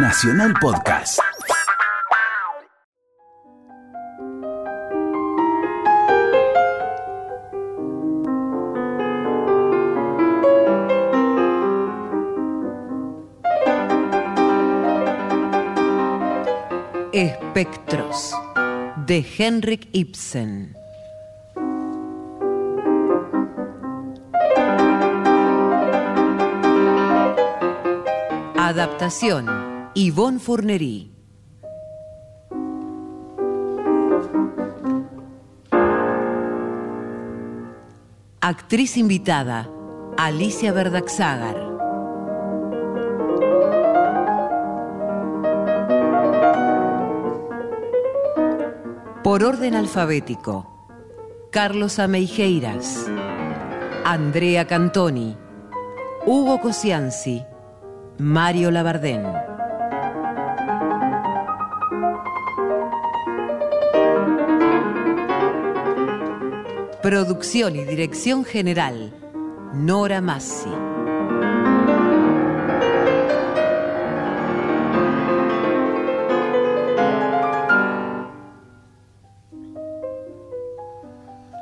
Nacional Podcast. Espectros de Henrik Ibsen. Adaptación Yvonne Fournery. Actriz invitada Alicia Verdaxagar. Por orden alfabético. Carlos Ameijeiras. Andrea Cantoni. Hugo Cosianzi. Mario Labardén. Producción y dirección general. Nora Massi.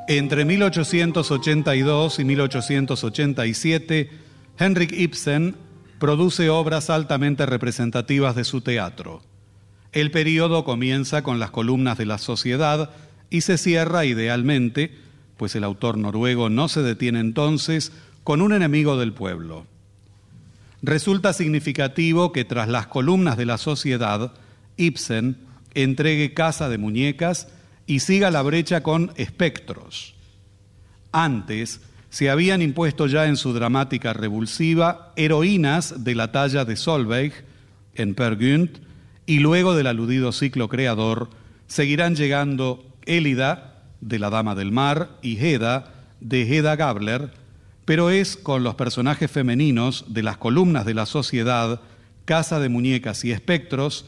Entre 1882 y 1887, Henrik Ibsen produce obras altamente representativas de su teatro. El periodo comienza con las columnas de la sociedad y se cierra idealmente, pues el autor noruego no se detiene entonces, con un enemigo del pueblo. Resulta significativo que tras las columnas de la sociedad, Ibsen entregue Casa de Muñecas y siga la brecha con espectros. Antes se habían impuesto ya en su dramática revulsiva heroínas de la talla de Solveig en Per Gynt y luego del aludido ciclo creador seguirán llegando Élida de la Dama del Mar y Heda de Heda Gabler, pero es con los personajes femeninos de las columnas de la sociedad, Casa de Muñecas y Espectros,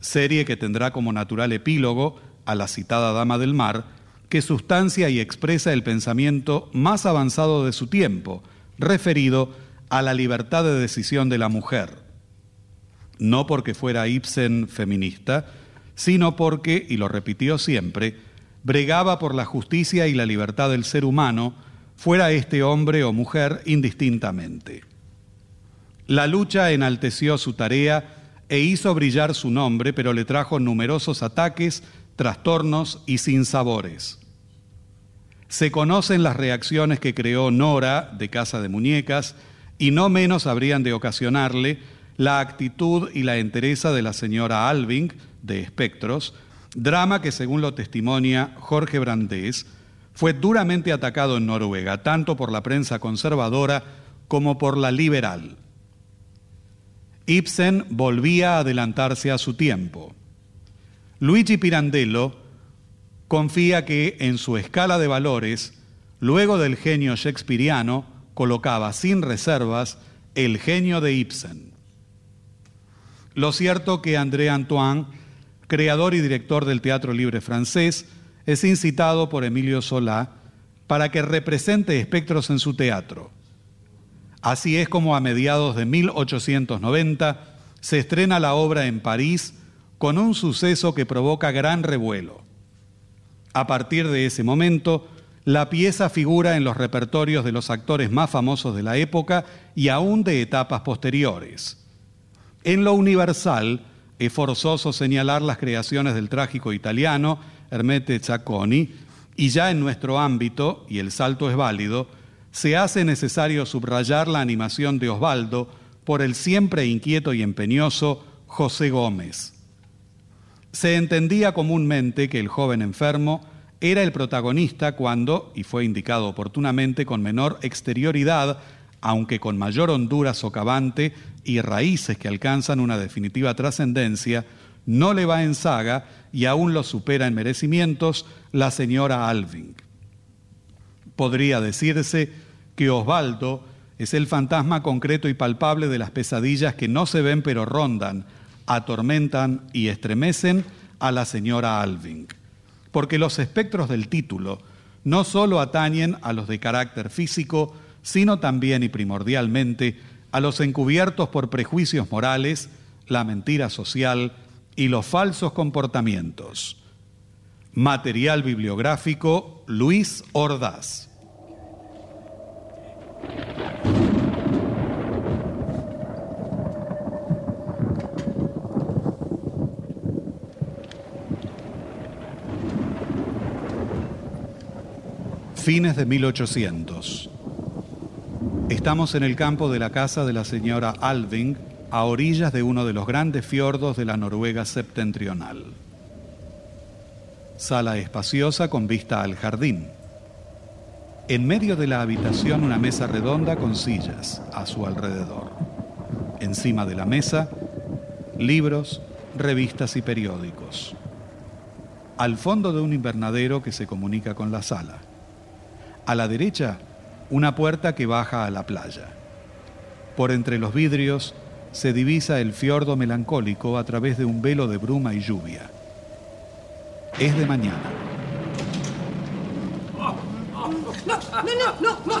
serie que tendrá como natural epílogo a la citada Dama del Mar, que sustancia y expresa el pensamiento más avanzado de su tiempo, referido a la libertad de decisión de la mujer. No porque fuera Ibsen feminista, sino porque, y lo repitió siempre, bregaba por la justicia y la libertad del ser humano, fuera este hombre o mujer indistintamente. La lucha enalteció su tarea e hizo brillar su nombre, pero le trajo numerosos ataques trastornos y sinsabores. Se conocen las reacciones que creó Nora de Casa de Muñecas y no menos habrían de ocasionarle la actitud y la entereza de la señora Alving de Espectros, drama que según lo testimonia Jorge Brandés, fue duramente atacado en Noruega, tanto por la prensa conservadora como por la liberal. Ibsen volvía a adelantarse a su tiempo. Luigi Pirandello confía que en su escala de valores, luego del genio shakespeariano, colocaba sin reservas el genio de Ibsen. Lo cierto que André Antoine, creador y director del Teatro Libre francés, es incitado por Emilio Solá para que represente espectros en su teatro. Así es como a mediados de 1890 se estrena la obra en París con un suceso que provoca gran revuelo. A partir de ese momento, la pieza figura en los repertorios de los actores más famosos de la época y aún de etapas posteriores. En lo universal, es forzoso señalar las creaciones del trágico italiano Hermete Zacconi, y ya en nuestro ámbito, y el salto es válido, se hace necesario subrayar la animación de Osvaldo por el siempre inquieto y empeñoso José Gómez. Se entendía comúnmente que el joven enfermo era el protagonista cuando, y fue indicado oportunamente con menor exterioridad, aunque con mayor hondura socavante y raíces que alcanzan una definitiva trascendencia, no le va en saga y aún lo supera en merecimientos la señora Alving. Podría decirse que Osvaldo es el fantasma concreto y palpable de las pesadillas que no se ven pero rondan, atormentan y estremecen a la señora Alving, porque los espectros del título no solo atañen a los de carácter físico, sino también y primordialmente a los encubiertos por prejuicios morales, la mentira social y los falsos comportamientos. Material bibliográfico Luis Ordaz. Fines de 1800. Estamos en el campo de la casa de la señora Alving, a orillas de uno de los grandes fiordos de la Noruega septentrional. Sala espaciosa con vista al jardín. En medio de la habitación una mesa redonda con sillas a su alrededor. Encima de la mesa, libros, revistas y periódicos. Al fondo de un invernadero que se comunica con la sala. A la derecha, una puerta que baja a la playa. Por entre los vidrios se divisa el fiordo melancólico a través de un velo de bruma y lluvia. Es de mañana. No, no, no, no, no,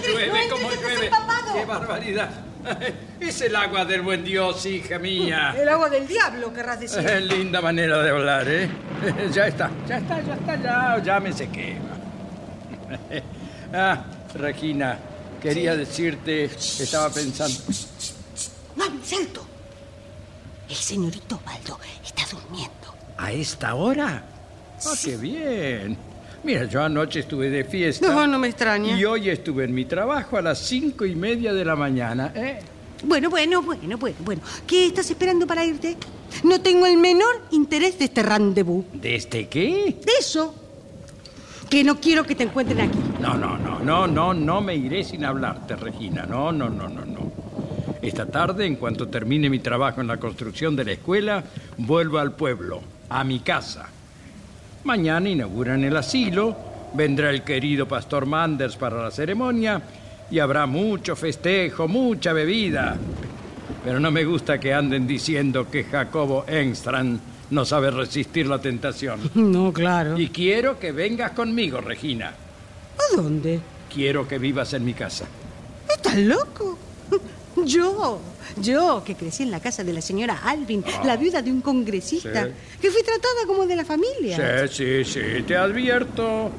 llueve, no entres, cómo estás llueve. empapado. ¡Qué barbaridad! Es el agua del buen Dios, hija mía. El agua del diablo, querrás decir. Eh, linda manera de hablar, ¿eh? Ya está, ya está, ya está, ya, ya me sequé. Ah, Regina, quería decirte, estaba pensando... No hables alto. El señorito Baldo está durmiendo. ¿A esta hora? ¡Ah, qué bien! Mira, yo anoche estuve de fiesta. No, no me extraña. Y hoy estuve en mi trabajo a las cinco y media de la mañana, ¿eh? Bueno, bueno, bueno, bueno, bueno. ¿Qué estás esperando para irte? No tengo el menor interés de este rendezvous. ¿De este qué? De eso. Que no quiero que te encuentren aquí. No, no, no, no, no, no me iré sin hablarte, Regina. No, no, no, no, no. Esta tarde, en cuanto termine mi trabajo en la construcción de la escuela, vuelvo al pueblo, a mi casa. Mañana inauguran el asilo, vendrá el querido pastor Manders para la ceremonia y habrá mucho festejo, mucha bebida. Pero no me gusta que anden diciendo que Jacobo Engstrand no sabe resistir la tentación. No, claro. Y quiero que vengas conmigo, Regina. ¿A dónde? Quiero que vivas en mi casa. ¿Estás loco? Yo, yo, que crecí en la casa de la señora Alvin, la viuda de un congresista, Sí. que fui tratada como de la familia. Sí, sí, sí. Te advierto,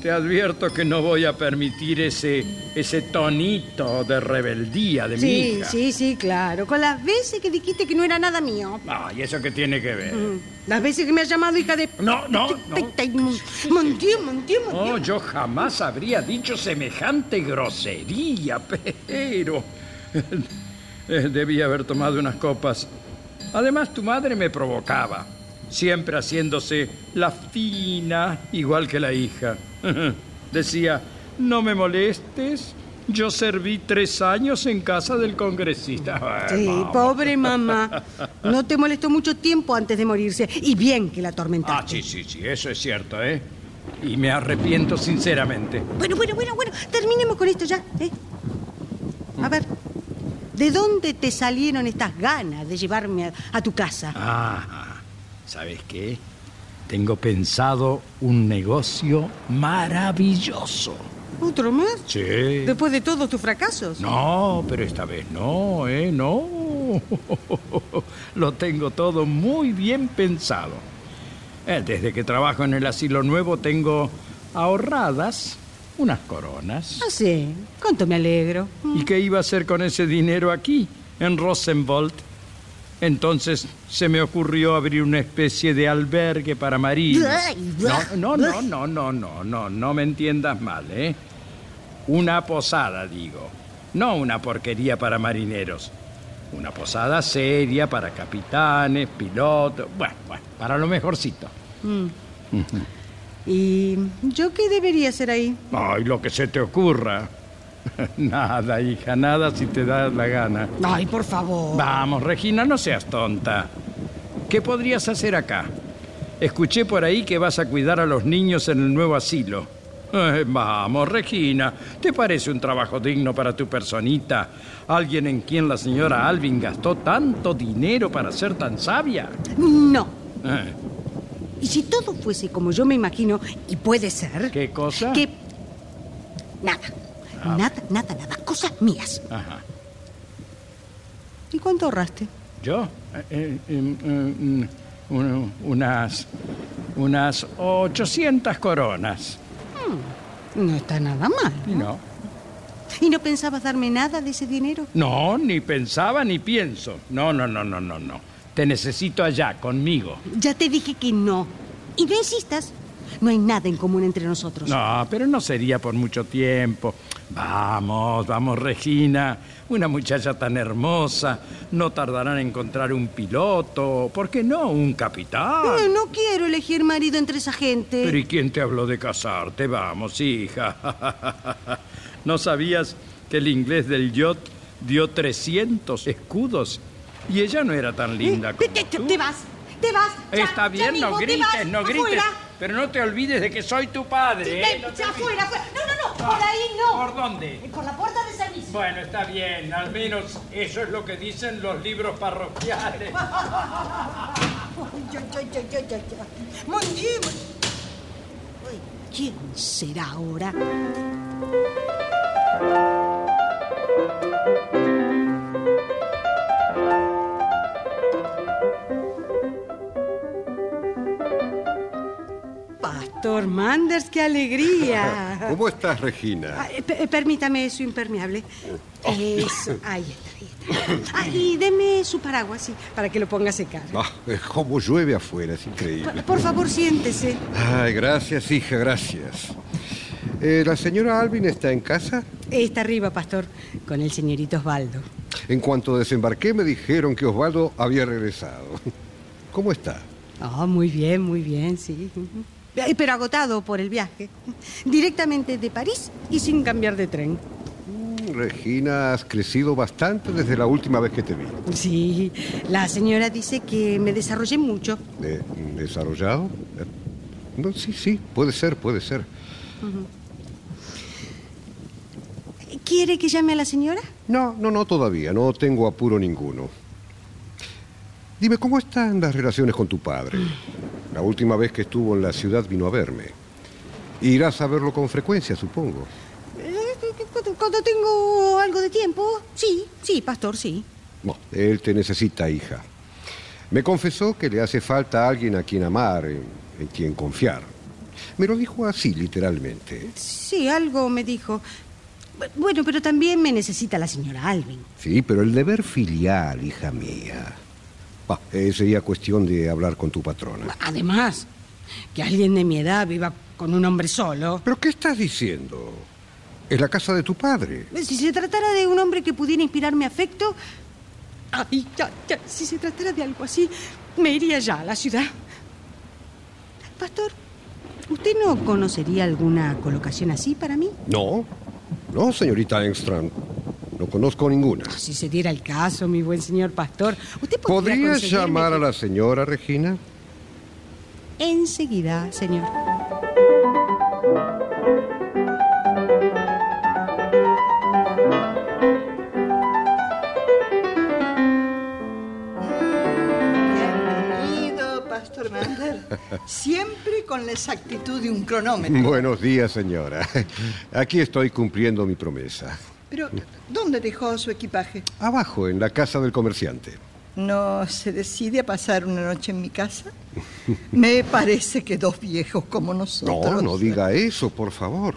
te advierto que no voy a permitir ese, ese tonito de rebeldía de mi Sí, hija. sí, sí, claro. Con las veces que dijiste que no era nada mío. Ah, ¿y eso qué tiene que ver? Mm, Las veces que me has llamado hija de... No, no, no. Mon Dieu, mon No, yo jamás habría dicho semejante grosería, pero... eh, Debía haber tomado unas copas. Además, tu madre me provocaba, siempre haciéndose la fina, igual que la hija. Decía, no me molestes, yo serví tres años en casa del congresista. Ay, Sí, mamá. pobre mamá. No te molestó mucho tiempo antes de morirse. Y bien que la Ah, atormentaste. sí, sí, sí, eso es cierto, ¿eh? Y me arrepiento sinceramente. Bueno, bueno, bueno, bueno. Terminemos con esto ya, ¿eh? A ver, ¿de dónde te salieron estas ganas de llevarme a, a tu casa? Ah, ¿sabes qué? Tengo pensado un negocio maravilloso. ¿Otro más? Sí. Después de todos tus fracasos. No, pero esta vez no, ¿eh? No. Lo tengo todo muy bien pensado. Eh, Desde que trabajo en el asilo nuevo tengo ahorradas unas coronas. Ah, sí. Cuánto me alegro. ¿Y qué iba a hacer con ese dinero aquí, en Rosenwald? Entonces se me ocurrió abrir una especie de albergue para marinos. No, no, no, no, no, no, no, no me entiendas mal, ¿eh? Una posada, digo. No una porquería para marineros. Una posada seria para capitanes, pilotos, bueno, bueno, para lo mejorcito. ¿Y yo qué debería hacer ahí? Ay, lo que se te ocurra. nada, hija, nada si te das la gana. Ay, por favor. Vamos, Regina, no seas tonta. ¿Qué podrías hacer acá? Escuché por ahí que vas a cuidar a los niños en el nuevo asilo. Eh, vamos, Regina, ¿te parece un trabajo digno para tu personita? Alguien en quien la señora Alvin gastó tanto dinero para ser tan sabia. No. Eh, Y si todo fuese como yo me imagino, y puede ser... ¿Qué cosa? Que... Nada. Nada, nada, nada. Cosas mías. Ajá. ¿Y cuánto ahorraste? ¿Yo? Eh, eh, em, un- unas, unas 800 coronas. No está nada mal. Y no. ¿Y no pensabas darme nada de ese dinero? No, ni pensaba ni pienso. No, no, no, no, no, no. Te necesito allá, conmigo. Ya te dije que no. Y no insistas. No hay nada en común entre nosotros. No, pero no sería por mucho tiempo. Vamos, vamos, Regina. Una muchacha tan hermosa. No tardarán en encontrar un piloto. ¿Por qué no? Un capitán. No, no quiero elegir marido entre esa gente. Pero ¿y quién te habló de casarte? Vamos, hija. ¿No sabías que el inglés del yacht dio 300 escudos? Y ella no era tan linda Eh, como te, te- tú. te vas, te vas. ya, Está ya bien, no mismo, te grites, vas, no grites. afuera. Pero no te olvides de que soy tu padre, ¿eh? Ven, No te afuera, afuera. No, no, no, por ahí no. ¿Por dónde? Por la puerta de servicio. Bueno, está bien, al menos eso es lo que dicen los libros parroquiales. Bien. Ay, ¿Quién será ahora? Pastor Manders, qué alegría. ¿Cómo estás, Regina? Ah, eh, pe- permítame su impermeable. Eso, ahí está, ahí está. Ah, y deme su paraguas, sí, para que lo ponga a secar. Ah, cómo llueve afuera, es increíble. Por, por favor, siéntese. Ay, gracias, hija, gracias. Eh, ¿La señora Alvin está en casa? Está arriba, pastor, con el señorito Osvaldo. En cuanto desembarqué me dijeron que Osvaldo había regresado. ¿Cómo está? Ah, muy bien, muy bien, sí. Eh, Pero agotado por el viaje. Directamente de París y sin cambiar de tren. Mm, Regina, has crecido bastante desde la última vez que te vi. Sí, la señora dice que me desarrollé mucho. Eh, ¿Desarrollado? Eh, No, sí, sí, puede ser, puede ser. ¿Quiere que llame a la señora? No, no, no todavía, no tengo apuro ninguno. Dime, ¿cómo están las relaciones con tu padre? La última vez que estuvo en la ciudad vino a verme. Irás a verlo con frecuencia, supongo. Eh, Cuando, tengo algo de tiempo, sí, sí, pastor, sí. No, él te necesita, hija. Me confesó que le hace falta alguien a quien amar, en, en quien confiar. Me lo dijo así, literalmente. Sí, algo me dijo. Bu- Bueno, pero también me necesita la señora Alvin. Sí, pero el deber filial, hija mía. Bah, eh, sería cuestión de hablar con tu patrona. Además, que alguien de mi edad viva con un hombre solo. ¿Pero qué estás diciendo? Es la casa de tu padre. Si se tratara de un hombre que pudiera inspirarme afecto. Ay, ya, ya, si se tratara de algo así, me iría ya a la ciudad. Pastor, ¿usted no conocería alguna colocación así para mí? No, no, señorita Engstrand. No conozco ninguna. Si se diera el caso, mi buen señor pastor, ¿usted podría ¿Podrías conseguirme llamar a la señora Regina? Enseguida, señor. Bienvenido, Pastor Mander. Siempre con la exactitud de un cronómetro. Buenos días, señora. Aquí estoy cumpliendo mi promesa. Pero, ¿dónde dejó su equipaje? Abajo, en la casa del comerciante. ¿No se decide a pasar una noche en mi casa? Me parece que dos viejos como nosotros. No, no diga eso, por favor.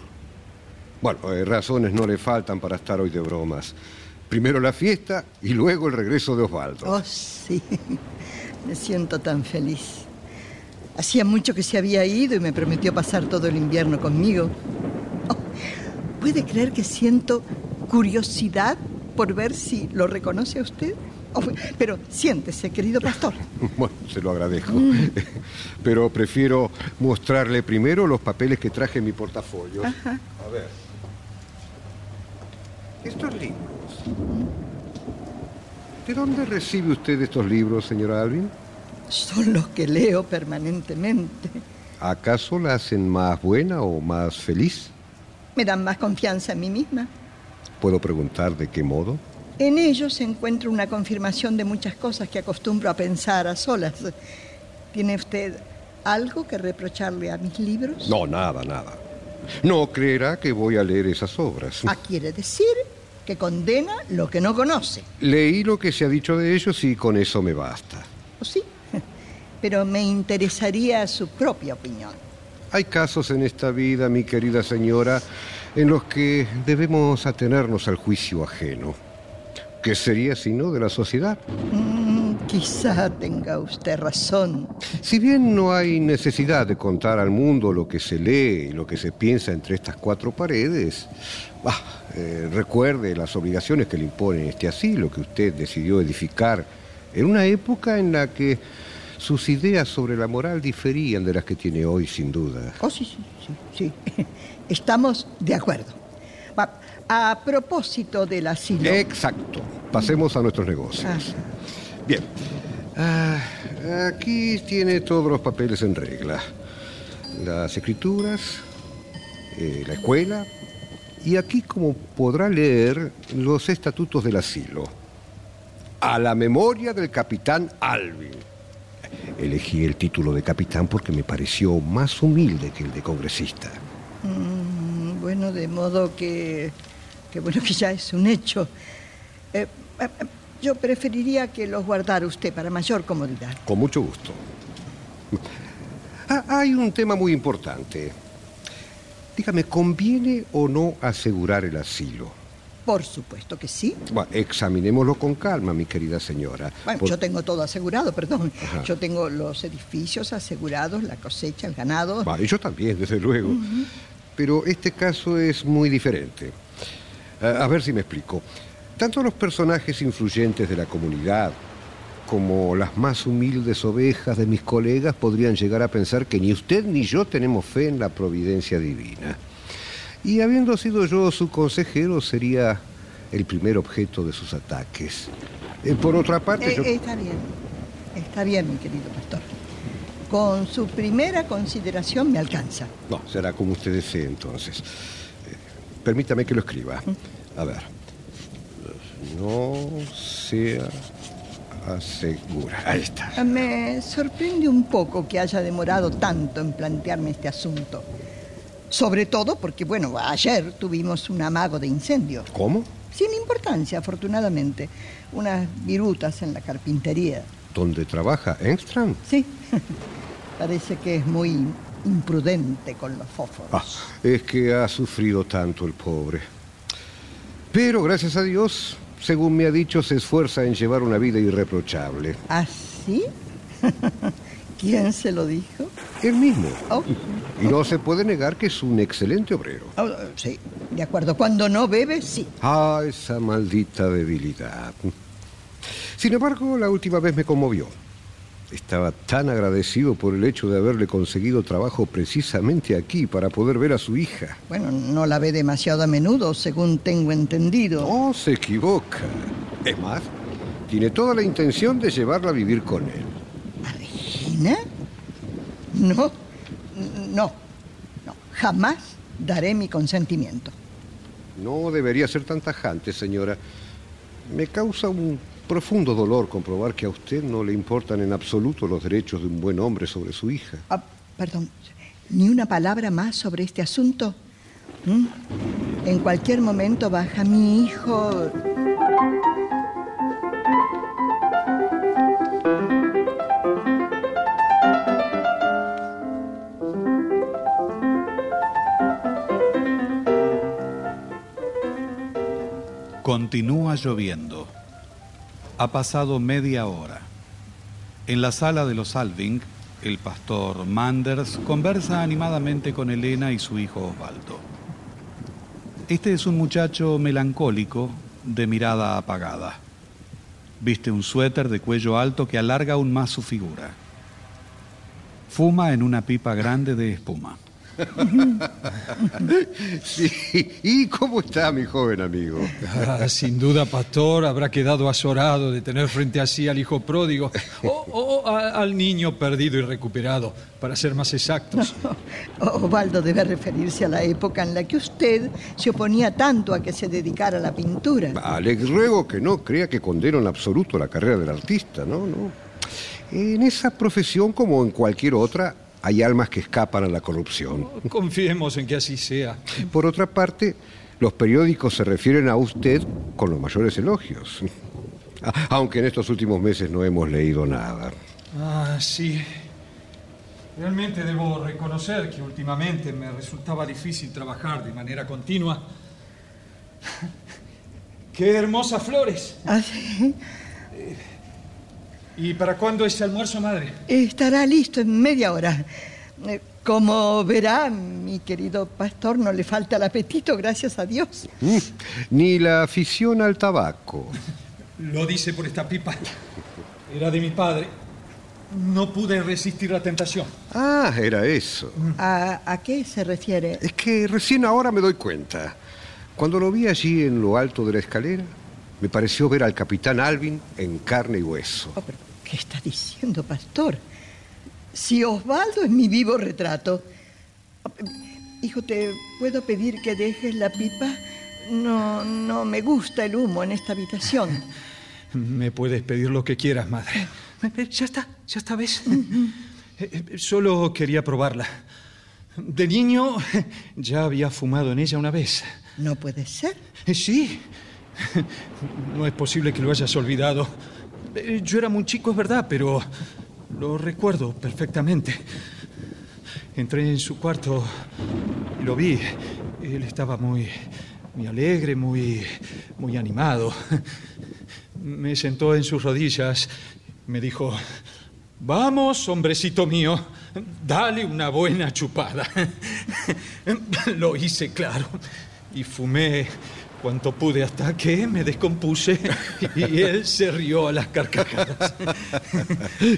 Bueno, eh, razones no le faltan para estar hoy de bromas. Primero la fiesta y luego el regreso de Osvaldo. Oh, sí. Me siento tan feliz. Hacía mucho que se había ido y me prometió pasar todo el invierno conmigo. Oh, ¿Puede creer que siento curiosidad por ver si lo reconoce a usted? Pero siéntese, querido pastor. Bueno, se lo agradezco. Pero prefiero mostrarle primero los papeles que traje en mi portafolio. A ver. Estos libros. ¿De dónde recibe usted estos libros, señora Alvin? Son los que leo permanentemente. ¿Acaso la hacen más buena o más feliz? Me dan más confianza en mí misma. ¿Puedo preguntar de qué modo? En ellos encuentro una confirmación de muchas cosas que acostumbro a pensar a solas. ¿Tiene usted algo que reprocharle a mis libros? No, nada, nada. No creerá que voy a leer esas obras. Ah, quiere decir que condena lo que no conoce. Leí lo que se ha dicho de ellos y con eso me basta. ¿O sí? Pero me interesaría su propia opinión. Hay casos en esta vida, mi querida señora, en los que debemos atenernos al juicio ajeno. ¿Qué sería si no de la sociedad? Mm, quizá tenga usted razón. Si bien no hay necesidad de contar al mundo lo que se lee y lo que se piensa entre estas cuatro paredes, bah, eh, recuerde las obligaciones que le impone este asilo que usted decidió edificar en una época en la que sus ideas sobre la moral diferían de las que tiene hoy, sin duda. Oh, sí, sí, sí, sí. Estamos de acuerdo. A propósito del asilo. Exacto. Pasemos a nuestros negocios. Ah. Bien. Ah, aquí tiene todos los papeles en regla. Las escrituras, eh, la escuela y aquí, como podrá leer, los estatutos del asilo. A la memoria del capitán Alvin. Elegí el título de capitán porque me pareció más humilde que el de congresista. Mm, bueno, de modo que, que bueno que ya es un hecho. Eh, eh, yo preferiría que los guardara usted para mayor comodidad. Con mucho gusto. Ah, hay un tema muy importante. Dígame, ¿conviene o no asegurar el asilo? Por supuesto que sí. Bueno, examinémoslo con calma, mi querida señora. Bueno, Por- yo tengo todo asegurado, perdón. Ajá. Yo tengo los edificios asegurados, la cosecha, el ganado. Yo también, desde luego. Pero este caso es muy diferente. A ver si me explico. Tanto los personajes influyentes de la comunidad como las más humildes ovejas de mis colegas podrían llegar a pensar que ni usted ni yo tenemos fe en la providencia divina. Y habiendo sido yo su consejero, sería el primer objeto de sus ataques. Eh, por otra parte, Eh, yo... está bien, está bien, mi querido pastor. Con su primera consideración me alcanza. No, será como usted desee entonces. Eh, permítame que lo escriba. A ver. No sea asegura. Ahí está. Me sorprende un poco que haya demorado tanto en plantearme este asunto. Sobre todo porque, bueno, ayer tuvimos un amago de incendio. ¿Cómo? Sin importancia, afortunadamente. Unas virutas en la carpintería. ¿Dónde trabaja Engström? Sí, parece que es muy imprudente con los fósforos. Ah, es que ha sufrido tanto el pobre. Pero, gracias a Dios, según me ha dicho, se esfuerza en llevar una vida irreprochable. ¿Ah, sí? ¿Quién se lo dijo? Él mismo. Oh, Y no se puede negar que es un excelente obrero. oh, sí, de acuerdo. Cuando no bebe, sí. Ah, esa maldita debilidad. Sin embargo, la última vez me conmovió. Estaba tan agradecido por el hecho de haberle conseguido trabajo precisamente aquí para poder ver a su hija. Bueno, no la ve demasiado a menudo, según tengo entendido. No se equivoca. Es más, tiene toda la intención de llevarla a vivir con él. No, no, no. Jamás daré mi consentimiento. No debería ser tan tajante, señora. Me causa un profundo dolor comprobar que a usted no le importan en absoluto los derechos de un buen hombre sobre su hija. Ah, perdón, ni una palabra más sobre este asunto. ¿Mm? En cualquier momento baja mi hijo. Continúa lloviendo. Ha pasado media hora. En la sala de los Alving, el pastor Manders conversa animadamente con Elena y su hijo Osvaldo. Este es un muchacho melancólico, de mirada apagada. Viste un suéter de cuello alto que alarga aún más su figura. Fuma en una pipa grande de espuma. Sí, ¿y cómo está mi joven amigo? Ah, sin duda, pastor, habrá quedado azorado de tener frente a sí al hijo pródigo o, o a- al niño perdido y recuperado, para ser más exactos. Osvaldo debe referirse a la época en la que usted se oponía tanto a que se dedicara a la pintura. Vale, ruego que no crea que condeno en absoluto la carrera del artista, ¿no? no. En esa profesión, como en cualquier otra, hay almas que escapan a la corrupción. Confiemos en que así sea. Por otra parte, Los periódicos se refieren a usted con los mayores elogios. Aunque en estos últimos meses no hemos leído nada. Ah, sí. Realmente debo reconocer que últimamente me resultaba difícil trabajar de manera continua. ¡Qué hermosas flores! ¿Ah, sí? ¿Y para cuándo es el almuerzo, madre? Estará listo en media hora. Eh, Como verá, mi querido pastor, no le falta el apetito, gracias a Dios. Mm, Ni la afición al tabaco. Lo dice por esta pipa. Era de mi padre. No pude resistir la tentación. Ah, era eso. ¿A, a qué se refiere? Es que recién ahora me doy cuenta. Cuando lo vi allí en lo alto de la escalera, me pareció ver al capitán Alvin en carne y hueso. Oh, pero, ¿Qué está diciendo, pastor? Si Osvaldo es mi vivo retrato. Hijo, ¿te puedo pedir que dejes la pipa? No, no me gusta el humo en esta habitación. Me puedes pedir lo que quieras, madre. Eh, Ya está, ya está, ¿ves? Eh, eh, Solo quería probarla. De niño ya había fumado en ella una vez. No puede ser. Eh, Sí. No es posible que lo hayas olvidado. Eh, Yo era muy chico, es verdad, pero lo recuerdo perfectamente. Entré en su cuarto y lo vi. Él estaba muy, muy alegre, muy, muy animado. Me sentó en sus rodillas. Me dijo, vamos, hombrecito mío, dale una buena chupada. Lo hice, claro. Y fumé cuanto pude hasta que me descompuse y él se rió a las carcajadas.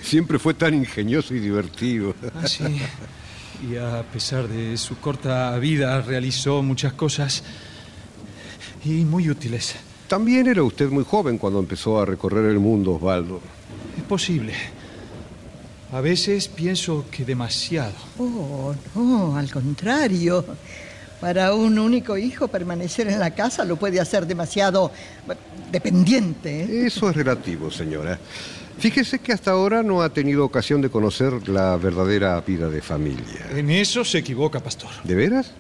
Siempre fue tan ingenioso y divertido. Ah, sí. Y a pesar de su corta vida realizó muchas cosas y muy útiles. También era usted muy joven cuando empezó a recorrer el mundo, Osvaldo. Es posible. A veces pienso que demasiado. Oh, no, al contrario. Para un único hijo permanecer en la casa lo puede hacer demasiado dependiente. ¿eh? Eso es relativo, señora. Fíjese que hasta ahora no ha tenido ocasión de conocer la verdadera vida de familia. En eso se equivoca, pastor. ¿De veras?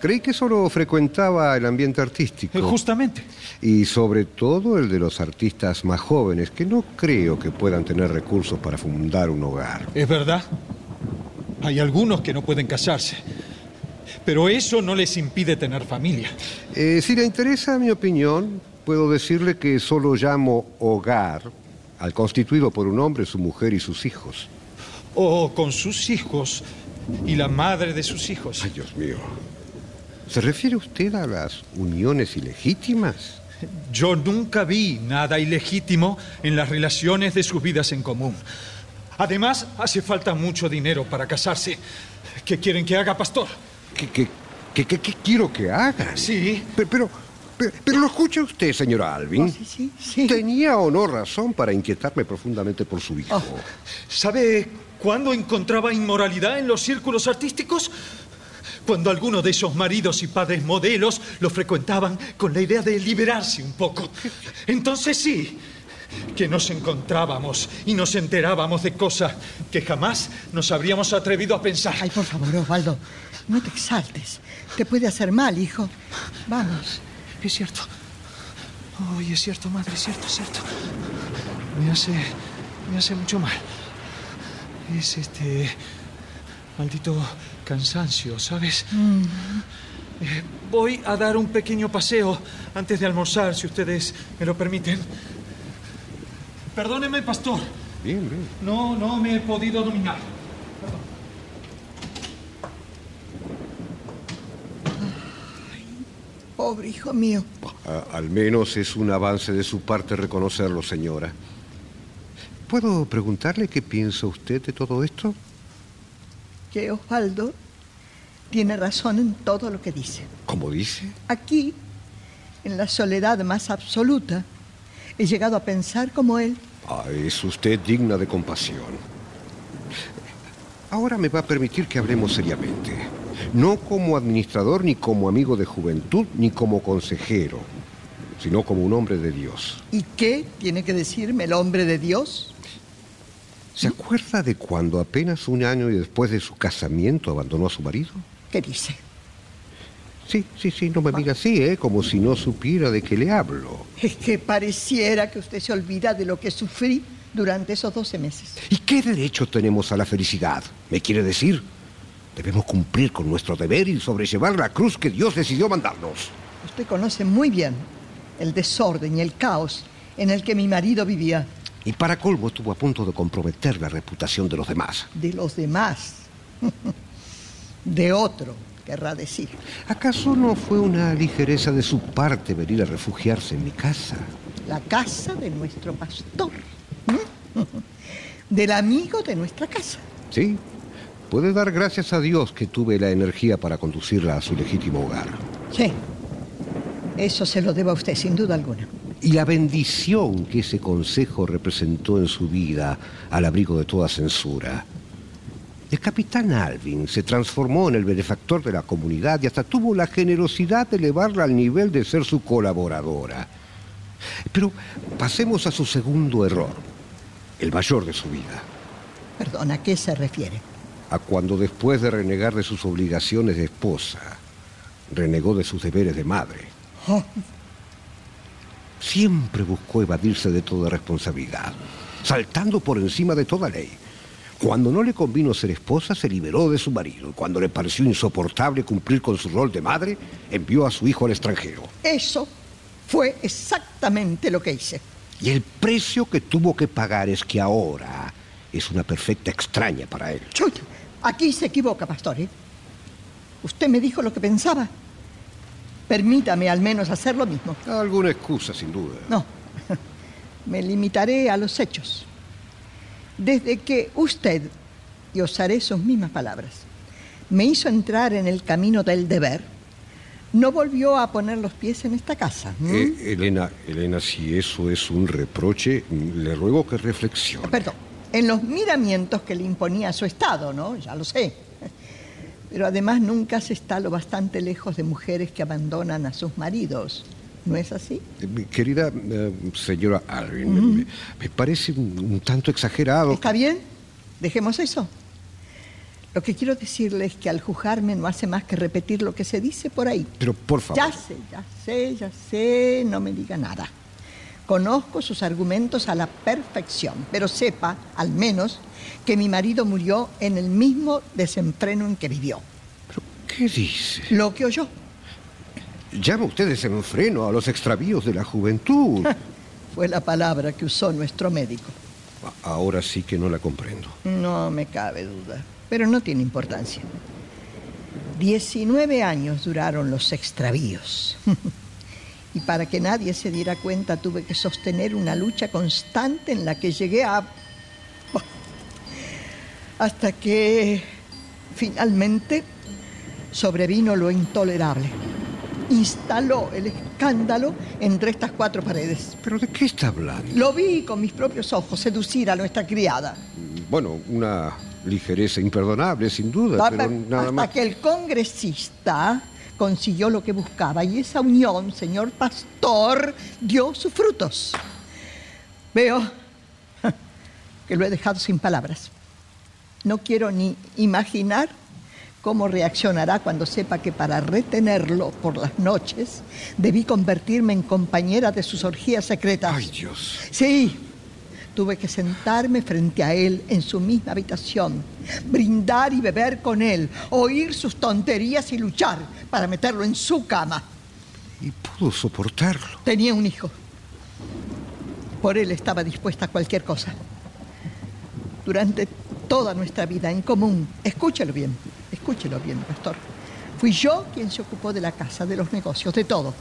Creí que solo frecuentaba el ambiente artístico. Eh, Justamente. Y sobre todo el de los artistas más jóvenes, que no creo que puedan tener recursos para fundar un hogar. Es verdad. Hay algunos que no pueden casarse. Pero eso no les impide tener familia. Eh, si le interesa mi opinión, puedo decirle que solo llamo hogar al constituido por un hombre, su mujer y sus hijos. O con sus hijos y la madre de sus hijos. Ay, Dios mío. ¿Se refiere usted a las uniones ilegítimas? Yo nunca vi nada ilegítimo en las relaciones de sus vidas en común. Además, hace falta mucho dinero para casarse. ¿Qué quieren que haga, pastor? ¿Qué, qué, qué, qué- qué quiero que haga? Sí. Pero, pero, pero, pero lo escucha usted, señora Alvin. Oh, sí, sí, sí. Tenía o no razón para inquietarme profundamente por su hijo. Oh. ¿Sabe cuándo encontraba inmoralidad en los círculos artísticos? Cuando algunos de esos maridos y padres modelos lo frecuentaban con la idea de liberarse un poco. Entonces sí, que nos encontrábamos y nos enterábamos de cosas que jamás nos habríamos atrevido a pensar. Ay, por favor, Osvaldo, no te exaltes. Te puede hacer mal, hijo. Vamos. Es cierto. Ay, es cierto, madre, es cierto, es cierto. Me hace. me hace mucho mal. Es este. maldito cansancio, ¿sabes? Eh, voy a dar un pequeño paseo antes de almorzar, si ustedes me lo permiten. Perdóneme, pastor. Bien, bien. No, no me he podido dominar. Pobre hijo mío. A- al menos es un avance de su parte reconocerlo, señora. ¿Puedo preguntarle qué piensa usted de todo esto? Que Osvaldo tiene razón en todo lo que dice. ¿Cómo dice? Aquí, en la soledad más absoluta, he llegado a pensar como él. Ah, es usted digna de compasión. Ahora me va a permitir que hablemos seriamente. No como administrador, ni como amigo de juventud, ni como consejero, sino como un hombre de Dios. ¿Y qué tiene que decirme el hombre de Dios? ¿Se acuerda de cuando apenas un año y después de su casamiento abandonó a su marido? ¿Qué dice? Sí, sí, sí, no me mira así, ¿eh? Como si no supiera de qué le hablo. Es que pareciera que usted se olvida de lo que sufrí durante esos 12 meses. ¿Y qué derecho tenemos a la felicidad? ¿Me quiere decir? Debemos cumplir con nuestro deber y sobrellevar la cruz que Dios decidió mandarnos. Usted conoce muy bien el desorden y el caos en el que mi marido vivía. Y para colmo estuvo a punto de comprometer la reputación de los demás. De los demás. De otro, querrá decir. ¿Acaso no fue una ligereza de su parte venir a refugiarse en mi casa? La casa de nuestro pastor. Del amigo de nuestra casa. Sí, puede dar gracias a Dios que tuve la energía para conducirla a su legítimo hogar. Sí. Eso se lo debo a usted, sin duda alguna. Y la bendición que ese consejo representó en su vida al abrigo de toda censura. El capitán Alvin se transformó en el benefactor de la comunidad y hasta tuvo la generosidad de elevarla al nivel de ser su colaboradora. Pero pasemos a su segundo error, el mayor de su vida. Perdón, ¿a qué se refiere? A cuando después de renegar de sus obligaciones de esposa, renegó de sus deberes de madre. Oh, Siempre buscó evadirse de toda responsabilidad, saltando por encima de toda ley. Cuando no le convino ser esposa, se liberó de su marido. Cuando le pareció insoportable cumplir con su rol de madre, envió a su hijo al extranjero. eso fue exactamente lo que hice. Y el precio que tuvo que pagar es que ahora es una perfecta extraña para él. Aquí se equivoca, pastor. ¿eh? Usted me dijo lo que pensaba. Permítame al menos hacer lo mismo. Alguna excusa, sin duda. No, me limitaré a los hechos. Desde que usted, y usaré sus mismas palabras, me hizo entrar en el camino del deber, no volvió a poner los pies en esta casa. Eh, Elena, Elena, si eso es un reproche, le ruego que reflexione. Perdón, en los miramientos que le imponía su estado, ¿no? Ya lo sé. Pero además nunca se está lo bastante lejos de mujeres que abandonan a sus maridos. ¿No es así? Eh, Querida eh, señora Alvin, me, me parece un, un tanto exagerado. ¿Está bien? Dejemos eso. Lo que quiero decirle es que al juzgarme no hace más que repetir lo que se dice por ahí. Pero por favor. Ya sé, ya sé, ya sé, no me diga nada. Conozco sus argumentos a la perfección, pero sepa, al menos, que mi marido murió en el mismo desenfreno en que vivió. ¿Pero qué dice? Lo que oyó. Llama usted desenfreno a los extravíos de la juventud. Fue la palabra que usó nuestro médico. Ahora sí que no la comprendo. No me cabe duda, pero no tiene importancia. 19 años duraron los extravíos. y para que nadie se diera cuenta tuve que sostener una lucha constante en la que llegué a... hasta que finalmente sobrevino lo intolerable. Instaló el escándalo entre estas cuatro paredes. ¿Pero de qué está hablando? Lo vi con mis propios ojos seducir a nuestra criada. Bueno, una ligereza imperdonable, sin duda, pero nada hasta más. que el congresista consiguió lo que buscaba y esa unión, señor pastor, dio sus frutos. Veo que lo he dejado sin palabras. No quiero ni imaginar cómo reaccionará cuando sepa que para retenerlo por las noches debí convertirme en compañera de sus orgías secretas. Ay, Dios. Sí, tuve que sentarme frente a él en su misma habitación, brindar y beber con él, oír sus tonterías y luchar para meterlo en su cama. Y pudo soportarlo. Tenía un hijo. Por él estaba dispuesta a cualquier cosa. Durante toda nuestra vida en común, escúchelo bien, escúchelo bien, pastor. Fui yo quien se ocupó de la casa, de los negocios, de todo.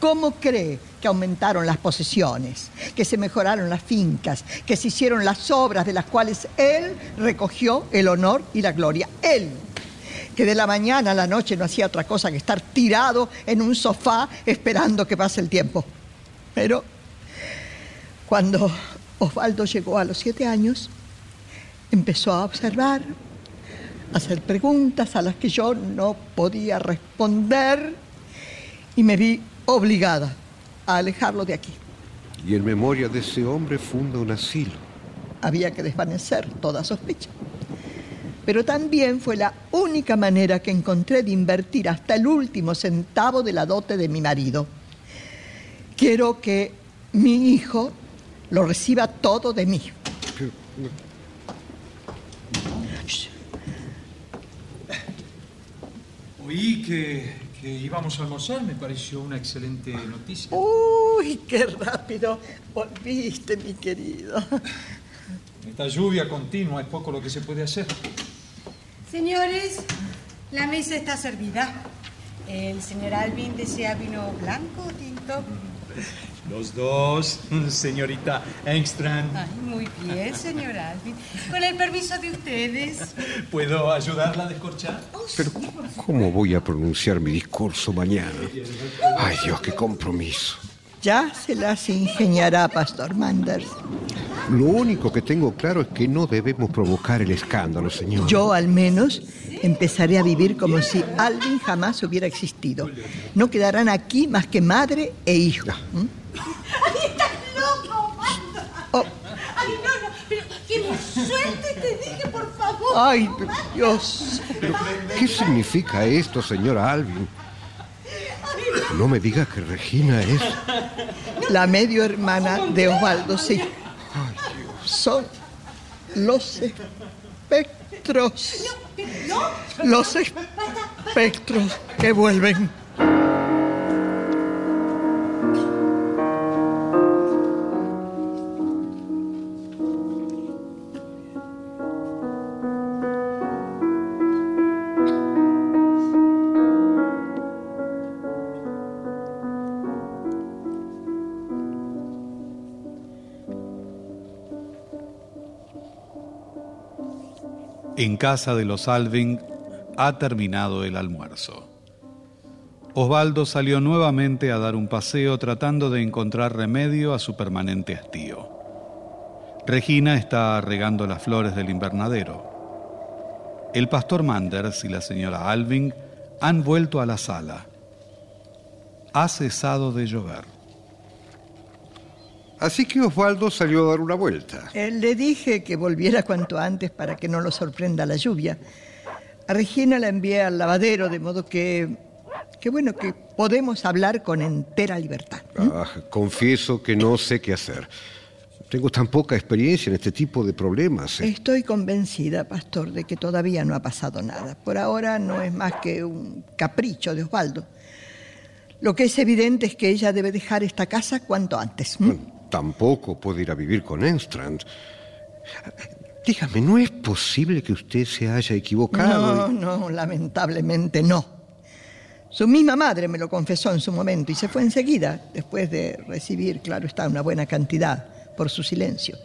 ¿Cómo cree que aumentaron las posesiones, que se mejoraron las fincas, que se hicieron las obras de las cuales él recogió el honor y la gloria? Él, que de la mañana a la noche no hacía otra cosa que estar tirado en un sofá esperando que pase el tiempo. Pero cuando Osvaldo llegó a los siete años, empezó a observar, a hacer preguntas a las que yo no podía responder y me vi obligada a alejarlo de aquí. Y en memoria de ese hombre funda un asilo. Había que desvanecer toda sospecha. pero también fue la única manera que encontré de invertir hasta el último centavo de la dote de mi marido. Quiero que mi hijo lo reciba todo de mí. Oí que, que íbamos a almorzar, me pareció una excelente noticia. Uy, qué rápido volviste, mi querido. Esta lluvia continua es poco lo que se puede hacer. Señores, la mesa está servida. El señor Alvin desea vino blanco o tinto. Los dos, señorita Engstrand. Ay, muy bien, señor Alvin. Con el permiso de ustedes. ¿Puedo ayudarla a descorchar? Pero, ¿cómo voy a pronunciar mi discurso mañana? Ay, Dios, qué compromiso. Ya se las ingeniará, Pastor Manders. Lo único que tengo claro es que no debemos provocar el escándalo, señor. Yo, al menos, empezaré a vivir como si Alvin jamás hubiera existido. No quedarán aquí más que madre e hijo. ¿Mm? ¡Ay, estás loco, Osvaldo! Oh. ¡Ay, no, no! Pero que me suelte, te dije, por favor. Ay, Dios. ¿Qué significa esto, señora Alvin? No me diga que Regina es... La medio hermana de Osvaldo, sí. Son los espectros. Los espectros que vuelven. En casa de los Alving ha terminado el almuerzo. Osvaldo salió nuevamente a dar un paseo tratando de encontrar remedio a su permanente hastío. Regina está regando las flores del invernadero. El pastor Manders y la señora Alving han vuelto a la sala. Ha cesado de llover. Así que Osvaldo salió a dar una vuelta. Eh, le dije que volviera cuanto antes para que no lo sorprenda la lluvia. A Regina la envié al lavadero, de modo que, que bueno, que podemos hablar con entera libertad. Ah, confieso que no sé qué hacer. Tengo tan poca experiencia en este tipo de problemas. ¿eh? Estoy convencida, pastor, de que todavía no ha pasado nada. Por ahora no es más que un capricho de Osvaldo. Lo que es evidente es que ella debe dejar esta casa cuanto antes. Tampoco puedo ir a vivir con Enstrand. Dígame, ¿no es posible que usted se haya equivocado? No, no, lamentablemente no. Su misma madre me lo confesó en su momento y se fue enseguida, después de recibir, claro está, una buena cantidad por su silencio.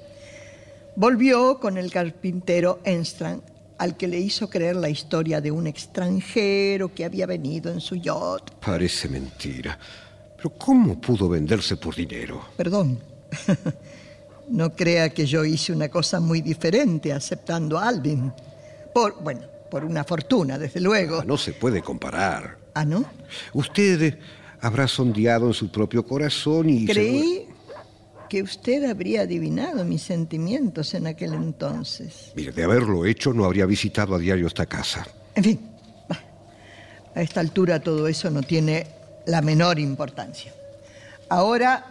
Volvió con el carpintero Enstrand, al que le hizo creer la historia de un extranjero que había venido en su yacht. Parece mentira. Pero ¿cómo pudo venderse por dinero? Perdón. No crea que yo hice una cosa muy diferente aceptando a Alvin. Por, bueno, por una fortuna, desde luego. Ah, no se puede comparar. ¿Ah, no? Usted habrá sondeado en su propio corazón y... Creí que usted habría adivinado mis sentimientos en aquel entonces. Mire, de haberlo hecho no habría visitado a diario esta casa. En fin, a esta altura todo eso no tiene la menor importancia. Ahora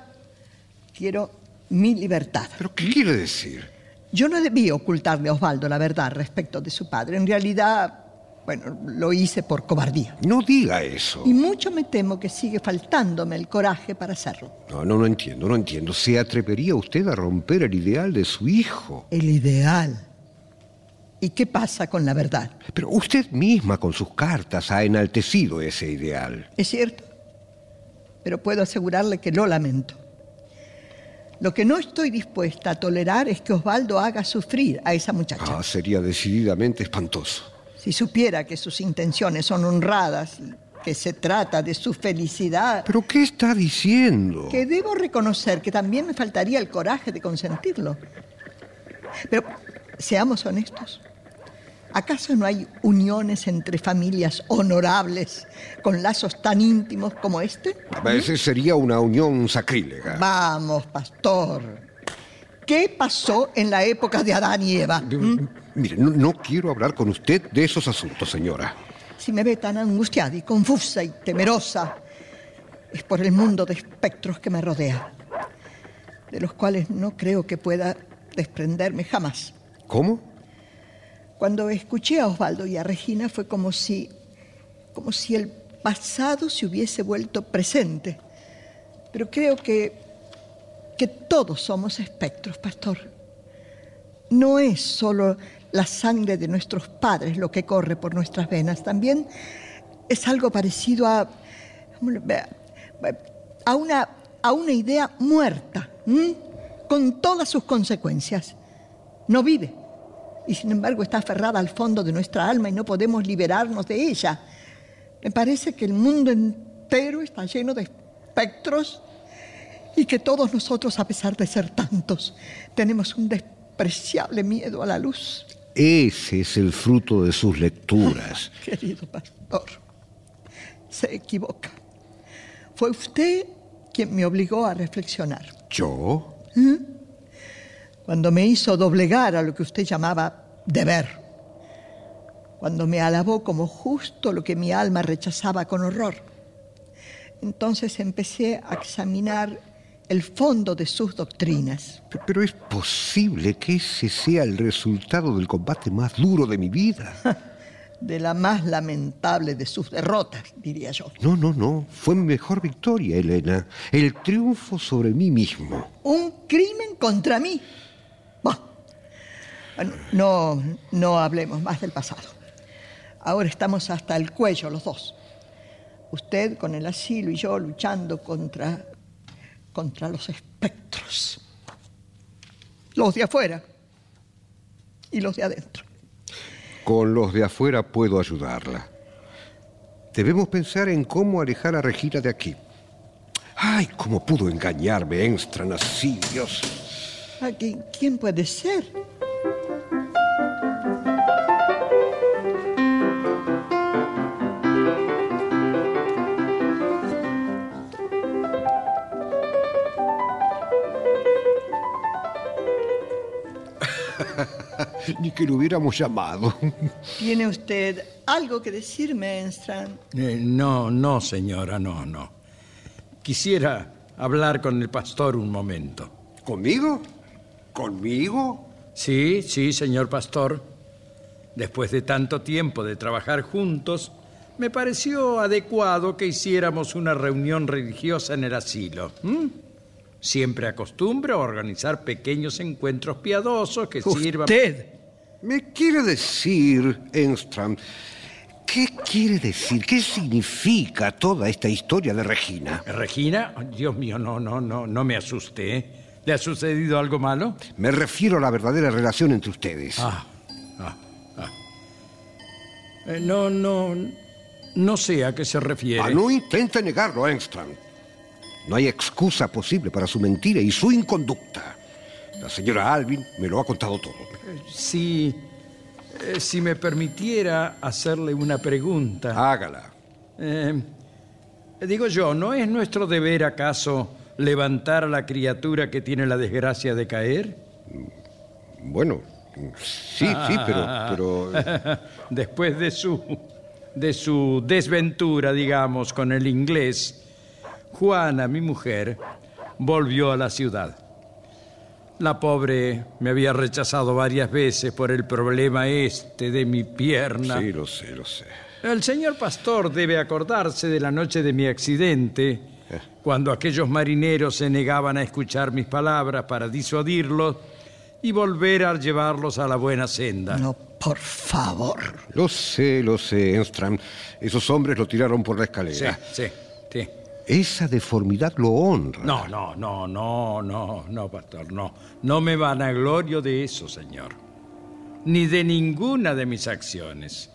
quiero mi libertad. ¿Pero qué quiere decir? Yo no debí ocultarle a Osvaldo la verdad respecto de su padre. En realidad, bueno, lo hice por cobardía. No diga eso. Y mucho me temo que sigue faltándome el coraje para hacerlo. No, no, no entiendo, no entiendo. ¿Se atrevería usted a romper el ideal de su hijo? El ideal. ¿Y qué pasa con la verdad? Pero usted misma con sus cartas ha enaltecido ese ideal. Es cierto, pero puedo asegurarle que lo lamento. Lo que no estoy dispuesta a tolerar es que Osvaldo haga sufrir a esa muchacha. Ah, sería decididamente espantoso. Si supiera que sus intenciones son honradas y que se trata de su felicidad, ¿Pero qué está diciendo? que debo reconocer que también me faltaría el coraje de consentirlo. Pero seamos honestos. ¿Acaso no hay uniones entre familias honorables con lazos tan íntimos como este? Ese sería una unión sacrílega. Vamos, pastor. ¿Qué pasó en la época de Adán y Eva? ¿Mm? Mire, no, no quiero hablar con usted de esos asuntos, señora. Si me ve tan angustiada y confusa y temerosa, es por el mundo de espectros que me rodea, de los cuales no creo que pueda desprenderme jamás. ¿Cómo? Cuando escuché a Osvaldo y a Regina fue como si, como si el pasado se hubiese vuelto presente. Pero creo que, que todos somos espectros, pastor. No es solo la sangre de nuestros padres lo que corre por nuestras venas, también es algo parecido a, a, una, a una idea muerta, con todas sus consecuencias. No vive y sin embargo está aferrada al fondo de nuestra alma y no podemos liberarnos de ella. Me parece que el mundo entero está lleno de espectros y que todos nosotros, a pesar de ser tantos, tenemos un despreciable miedo a la luz. Ese es el fruto de sus lecturas. querido pastor, se equivoca. Fue usted quien me obligó a reflexionar. ¿Yo? ¿Mm? Cuando me hizo doblegar a lo que usted llamaba deber. Cuando me alabó como justo lo que mi alma rechazaba con horror. Entonces empecé a examinar el fondo de sus doctrinas. Pero es posible que ese sea el resultado del combate más duro de mi vida. De la más lamentable de sus derrotas, diría yo. No, no, no. Fue mi mejor victoria, Elena. El triunfo sobre mí mismo. Un crimen contra mí. No, no hablemos más del pasado. Ahora estamos hasta el cuello los dos. Usted con el asilo y yo luchando contra contra los espectros. Los de afuera y los de adentro. Con los de afuera puedo ayudarla. Debemos pensar en cómo alejar a Regina de aquí. Ay, cómo pudo engañarme Enstran así, Dios. ¿Quién puede ser? Ni que lo hubiéramos llamado. ¿Tiene usted algo que decirme, Enstrand? Eh, no, no, señora, no, no. Quisiera hablar con el pastor un momento. ¿Conmigo? ¿Conmigo? Sí, sí, señor pastor. Después de tanto tiempo de trabajar juntos, me pareció adecuado que hiciéramos una reunión religiosa en el asilo. Siempre acostumbro a organizar pequeños encuentros piadosos que sirvan. ¿Usted? ¿Me quiere decir, Enstram, qué quiere decir? ¿Qué significa toda esta historia de Regina? ¿Regina? Dios mío, no, no, no, no me asuste. ¿eh? ¿Le ha sucedido algo malo? Me refiero a la verdadera relación entre ustedes. Ah, ah, ah. Eh, no, no, no sé a qué se refiere. Ah, no intente negarlo, Engström. No hay excusa posible para su mentira y su inconducta. La señora Alvin me lo ha contado todo. Si, eh, si me permitiera hacerle una pregunta. Hágala. Eh, digo yo, ¿no es nuestro deber acaso levantar a la criatura que tiene la desgracia de caer? Bueno, sí, sí, pero... pero... Después de su, de su desventura, digamos, con el inglés, Juana, mi mujer, volvió a la ciudad. La pobre me había rechazado varias veces por el problema este de mi pierna. Sí, lo sé, lo sé. El señor pastor debe acordarse de la noche de mi accidente, Eh. cuando aquellos marineros se negaban a escuchar mis palabras para disuadirlos y volver a llevarlos a la buena senda. No, por favor. Lo sé, lo sé, Enstram. Esos hombres lo tiraron por la escalera. sí, sí. Esa deformidad lo honra. No, no, no, no, no, no, pastor, no. No me vanaglorio de eso, señor. Ni de ninguna de mis acciones.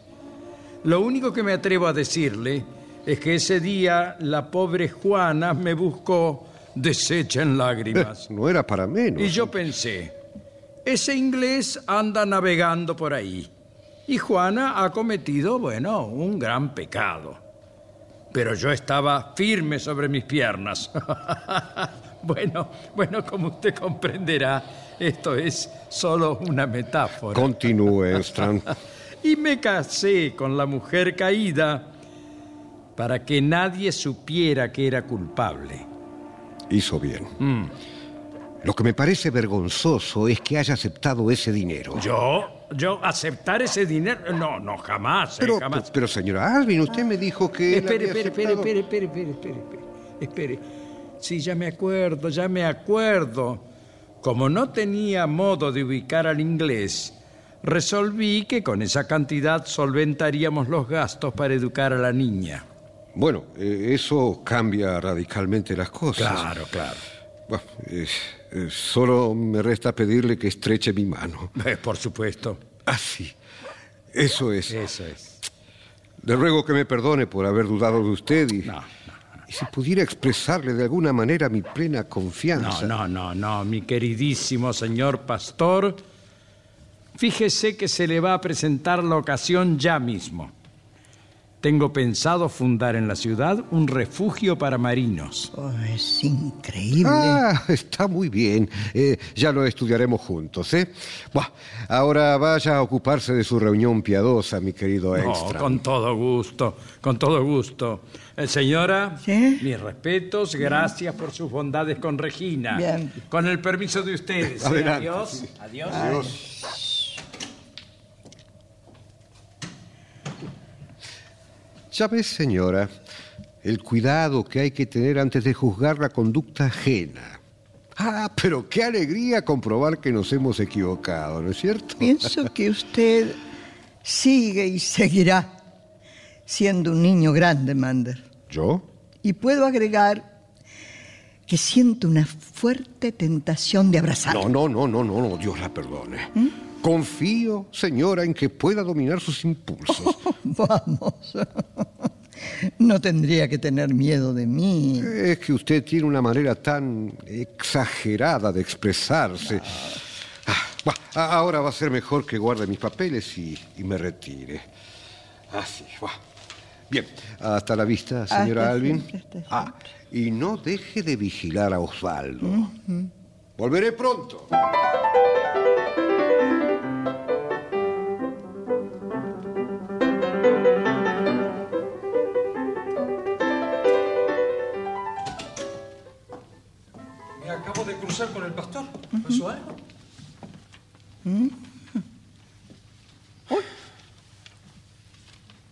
Lo único que me atrevo a decirle es que ese día la pobre Juana me buscó deshecha en lágrimas. No era para menos. Y yo pensé, ese inglés anda navegando por ahí. Y Juana ha cometido, bueno, un gran pecado. Pero yo estaba firme sobre mis piernas. Bueno, bueno, como usted comprenderá, esto es solo una metáfora. Continúe, Strand. y me casé con la mujer caída para que nadie supiera que era culpable. Hizo bien. Lo que me parece vergonzoso es que haya aceptado ese dinero. ¿Yo? ¿Yo aceptar ese dinero? No, no, jamás, eh, Pero, jamás. pero señora Alvin, usted me dijo que... Espere, espere, espere, espere, espere, espere, espere, espere. Sí, ya me acuerdo, ya me acuerdo. Como no tenía modo de ubicar al inglés, resolví que con esa cantidad solventaríamos los gastos para educar a la niña. Bueno, eh, eso cambia radicalmente las cosas. Claro, claro. Bueno, eh, eh, solo me resta pedirle que estreche mi mano. Eh, por supuesto. Así. Eso es. Eso es. Le ruego que me perdone por haber dudado de usted y, No, no, y si pudiera expresarle de alguna manera mi plena no, confianza. no, no, no, mi queridísimo señor pastor. Fíjese que se le va a presentar la ocasión ya mismo. Tengo pensado fundar en la ciudad un refugio para marinos. Oh, es increíble. Ah, está muy bien. Eh, ya lo estudiaremos juntos, ¿eh? Buah, ahora vaya a ocuparse de su reunión piadosa, mi querido No, Extra. con todo gusto, con todo gusto. Eh, señora, ¿Sí? mis respetos, gracias por sus bondades con Regina. Bien. Con el permiso de ustedes. ¿eh? Adelante, Adiós. sí. Adiós. Adiós. Ya ves, señora, el cuidado que hay que tener antes de juzgar la conducta ajena. Ah, pero qué alegría comprobar que nos hemos equivocado, ¿no es cierto? Pienso que usted sigue y seguirá siendo un niño grande, Mander. ¿Yo? Y puedo agregar que siento una fuerte tentación de abrazar. No, no, no, no, no, no, Dios la perdone. Confío, señora, en que pueda dominar sus impulsos. Vamos. No tendría que tener miedo de mí. Es que usted tiene una manera tan exagerada de expresarse. Ah, bah, a- ahora va a ser mejor que guarde mis papeles y, y me retire. Así, va. Bien, hasta la vista, señora Hasta Alvin. siempre, hasta siempre. Ah, y no deje de vigilar a Osvaldo. Volveré pronto. Cruzar con el pastor. ¿Pasó algo?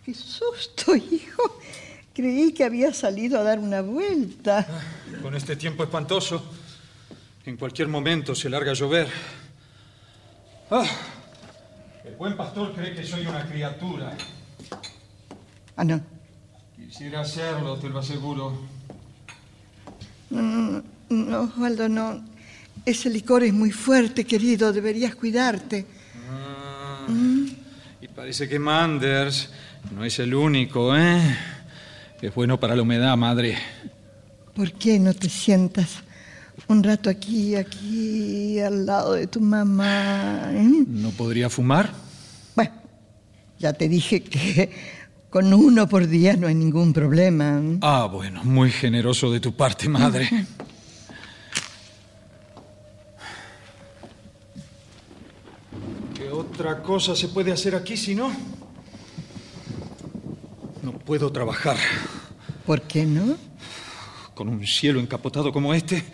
¡Qué susto, hijo! Creí que había salido a dar una vuelta. Con este tiempo espantoso, en cualquier momento se larga a llover. Ah, el buen pastor cree que soy una criatura. Ah, no. Quisiera hacerlo, te lo aseguro. No, Osvaldo, no. Ese licor es muy fuerte, querido. Deberías cuidarte. Ah, Y parece que Manders no es el único, ¿eh? Es bueno para la humedad, madre. ¿Por qué no te sientas un rato aquí, aquí, al lado de tu mamá? eh? ¿No podría fumar? Bueno, ya te dije que con uno por día no hay ningún problema. Ah, bueno, muy generoso de tu parte, madre. otra cosa se puede hacer aquí si no? No puedo trabajar ¿Por qué no? con un cielo encapotado como este,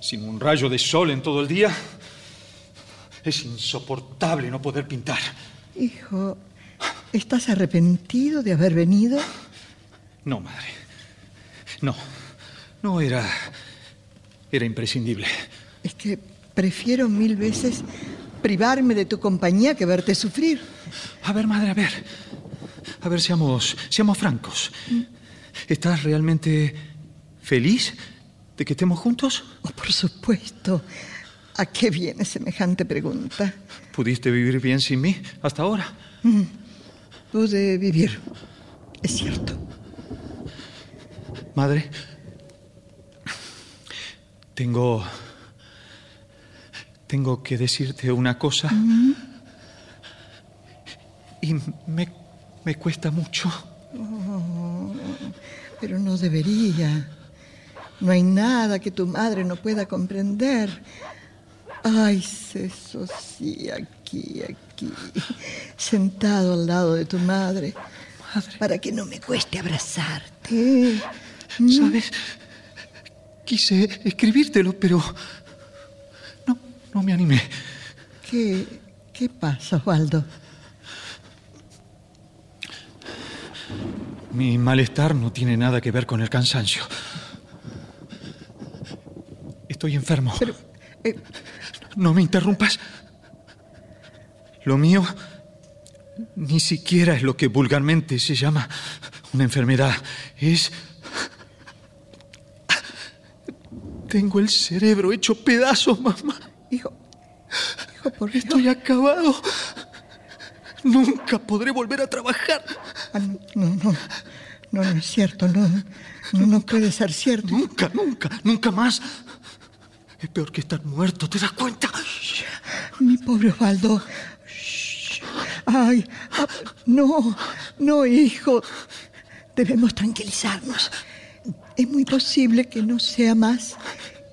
sin un rayo de sol en todo el día. Es insoportable no poder pintar. Hijo, ¿estás arrepentido de haber venido? No, madre. No. No era. Era imprescindible. Es que prefiero mil veces privarme de tu compañía que verte sufrir. A ver, madre, a ver. A ver, seamos, seamos francos. ¿Estás realmente feliz de que estemos juntos? Oh, por supuesto. ¿A qué viene semejante pregunta? ¿Pudiste vivir bien sin mí hasta ahora? Pude vivir. Es cierto. Madre, tengo. Tengo que decirte una cosa. Y me, me cuesta mucho. Pero no debería. No hay nada que tu madre no pueda comprender. Ay, eso sí, aquí, aquí, sentado al lado de tu madre, Madre. para que no me cueste abrazarte. ¿Sabes? Quise escribírtelo, pero no, me animé. ¿Qué, qué pasa, Osvaldo? Mi malestar no tiene nada que ver con el cansancio. Estoy enfermo. Pero, eh, No me interrumpas. Lo mío ni siquiera es lo que vulgarmente se llama una enfermedad. Es... Tengo el cerebro hecho pedazos, mamá. Hijo, hijo, por Dios. Estoy acabado. Nunca podré volver a trabajar. Ah, no, no, no, no, es cierto, no, no, no puede ser cierto. Nunca, nunca, nunca más. Es peor que estar muerto, ¿te das cuenta? Mi pobre Osvaldo. Ay, ah, no, no, hijo. Debemos tranquilizarnos. Es muy posible que no sea más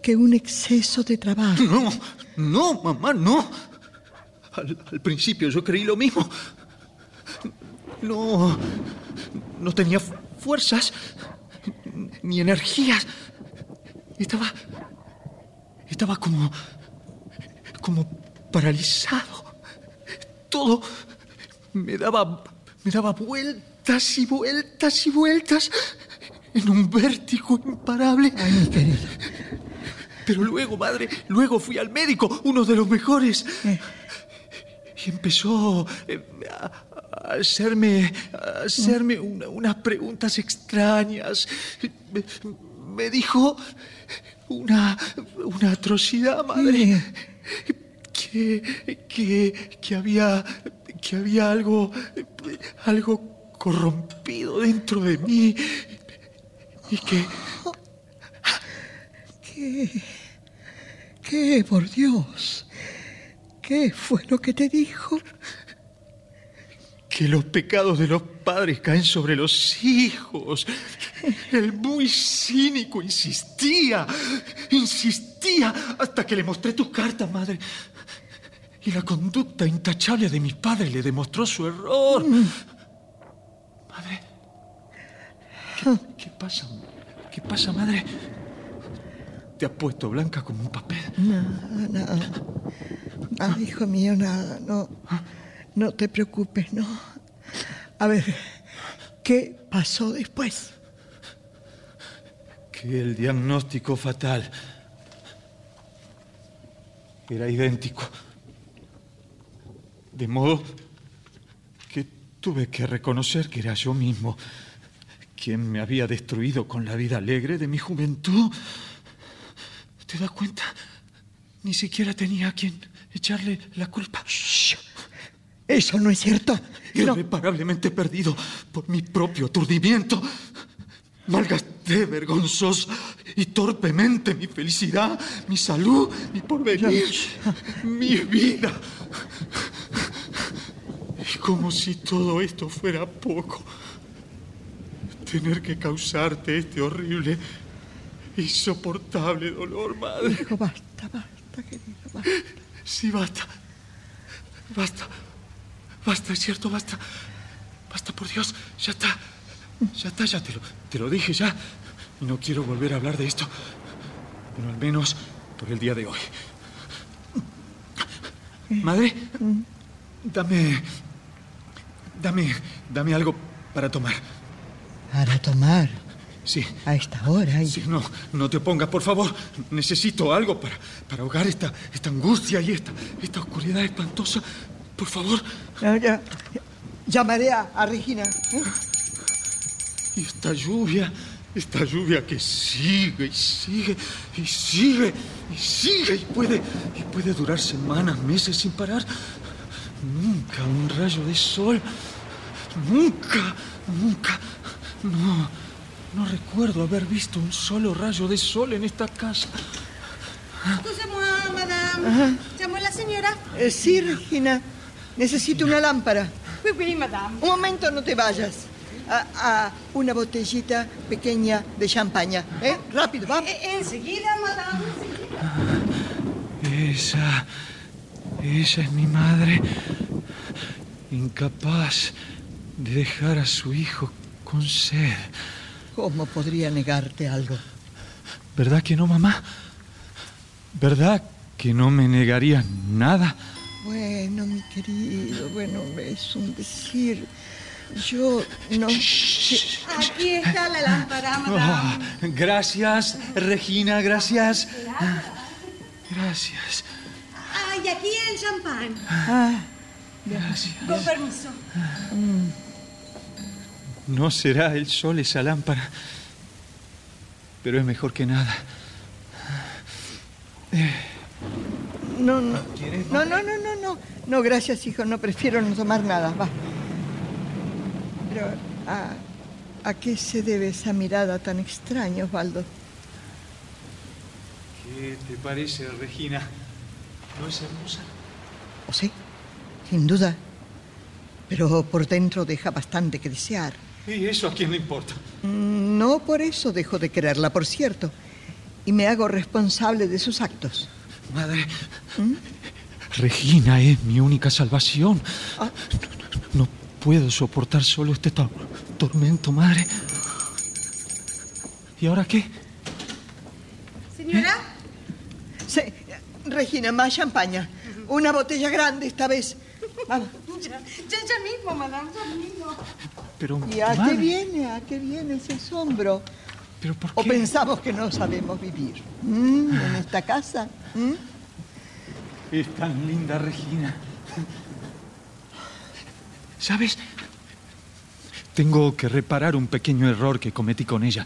que un exceso de trabajo. No, no, mamá, no. Al, principio yo creí lo mismo. No, no tenía fu- fuerzas ni energías. Estaba, estaba como, como paralizado. Todo me daba, me daba vueltas y vueltas y vueltas en un vértigo imparable. Pero luego, madre, luego fui al médico, uno de los mejores. Y empezó eh, a, hacerme, a hacerme una- unas preguntas extrañas. Me, me dijo una, una atrocidad, madre. Que, que, que había, que había algo, algo corrompido dentro de mí. Y que, ¿Qué? ¿Qué, por Dios? ¿Qué fue lo que te dijo? que los pecados de los padres caen sobre los hijos. El muy cínico insistía, insistía, hasta que le mostré tus cartas, madre. Y la conducta intachable de mis padres le demostró su error. Madre, ¿qué, qué pasa? ¿Qué pasa, madre? Te has puesto blanca como un papel. Nada, nada. Ah, hijo mío, nada. No, no te preocupes, no. A ver, ¿qué pasó después? que el diagnóstico fatal era idéntico. De modo que tuve que reconocer que era yo mismo quien me había destruido con la vida alegre de mi juventud. ¿Te das cuenta? Ni siquiera tenía a quien echarle la culpa. Eso no es cierto. No. Irreparablemente perdido por mi propio aturdimiento. Malgasté vergonzosa y torpemente mi felicidad, mi salud, mi porvenir, mi vida. Y como si todo esto fuera poco, tener que causarte este horrible, insoportable dolor, madre. Hijo, basta, basta, querido, basta. Sí, basta. Basta. Basta, es cierto, basta. Basta, por Dios. Ya está. Ya está, ya te lo, te lo dije ya. Y no quiero volver a hablar de esto. Bueno, al menos por el día de hoy. Madre, dame. Dame. Dame algo para tomar. Para tomar Sí. a esta hora. y- Sí, no, no te opongas, por favor. Necesito algo para, para ahogar esta, esta angustia y esta, esta oscuridad espantosa. Por favor. Ya, ya. Llamaré a, a Regina. ¿eh? Y esta lluvia, esta lluvia que sigue y sigue y sigue y sigue y puede, y puede durar semanas, meses sin parar. Nunca un rayo de sol. Nunca, nunca. No, no recuerdo haber visto un solo rayo de sol en esta casa. Excusez-moi, madame. ¿Llamó la señora? Eh, sí, Regina. Necesito una lámpara. Oui, oui, madame. Un momento, no te vayas. a, a una botellita pequeña de champaña. ¿Eh? Rápido, vamos. Eh, enseguida, madame. Esa. Esa es mi madre. Incapaz de dejar a su hijo con sed. ¿Cómo podría negarte algo? ¿Verdad que no, mamá? ¿Verdad que no me negaría nada? Bueno, mi querido, bueno, es un decir. Yo no. Aquí está la lámpara, madame. Ah, gracias, Regina, gracias. Gracias, Ah, y aquí el champán. Ah, gracias. Con permiso. No será el sol esa lámpara, pero es mejor que nada. no, no. No, no, no, no, no. No, gracias, hijo, no prefiero no tomar nada. Va. Pero, ¿a, ¿a qué se debe esa mirada tan extraña, Osvaldo? ¿Qué te parece, Regina? ¿No es hermosa? ¿O sí? Sin duda. Pero por dentro deja bastante que desear. ¿Y eso a quién le importa? Mm, No por eso dejo de quererla, por cierto. Y me hago responsable de sus actos. Madre. Regina es mi única salvación. Ah. No puedo soportar solo este tor- tormento, madre. ¿Y ahora qué? Señora, Sí, Regina, más champaña. Una botella grande esta vez. Vamos. ya, ya, ya mismo, madame, ya mismo. Pero, ¿Y a madre, qué viene? ¿A qué viene ese asombro? ¿Pero por ¿O qué? pensamos que no sabemos vivir? ¿Mm? ¿En esta casa? ¿Mm? Es tan linda, Regina. ¿Sabes? Tengo que reparar un pequeño error que cometí con ella.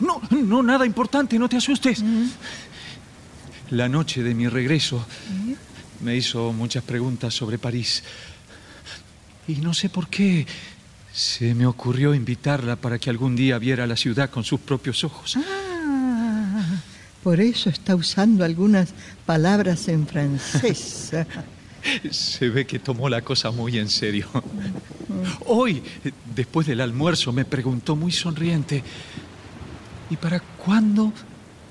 No, no, nada importante, no te asustes. La noche de mi regreso me hizo muchas preguntas sobre París. Y no sé por qué se me ocurrió invitarla para que algún día viera la ciudad con sus propios ojos. Ah, por eso está usando algunas palabras en francés. Se ve que tomó la cosa muy en serio. Hoy, después del almuerzo, me preguntó muy sonriente, ¿y para cuándo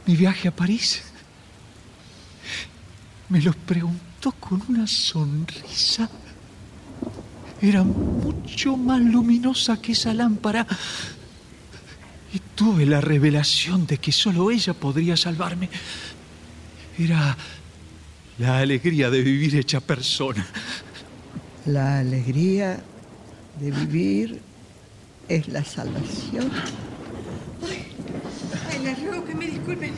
mi viaje a París? Me lo preguntó con una sonrisa. Era mucho más luminosa que esa lámpara. Y tuve la revelación de que solo ella podría salvarme. Era la alegría de vivir hecha persona. La alegría de vivir es la salvación. Ay, les ruego que me disculpen.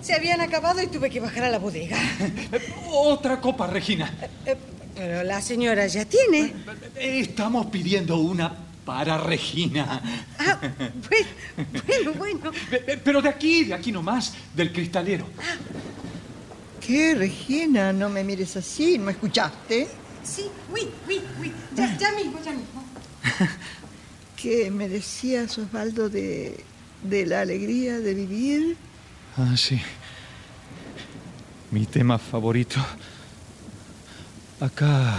Se habían acabado y tuve que bajar a la bodega. Otra copa, Regina. Eh, Pero la señora ya tiene. Estamos pidiendo una para Regina. Ah, bueno, bueno, bueno. Pero de aquí, de aquí nomás, del cristalero. ¿Qué, Regina? No me mires así, ¿no escuchaste? Sí, uy, uy, uy. Ya, ya mismo, ya mismo. ¿Qué me decías, Osvaldo, de, de la alegría de vivir? Ah, sí. Mi tema favorito. Acá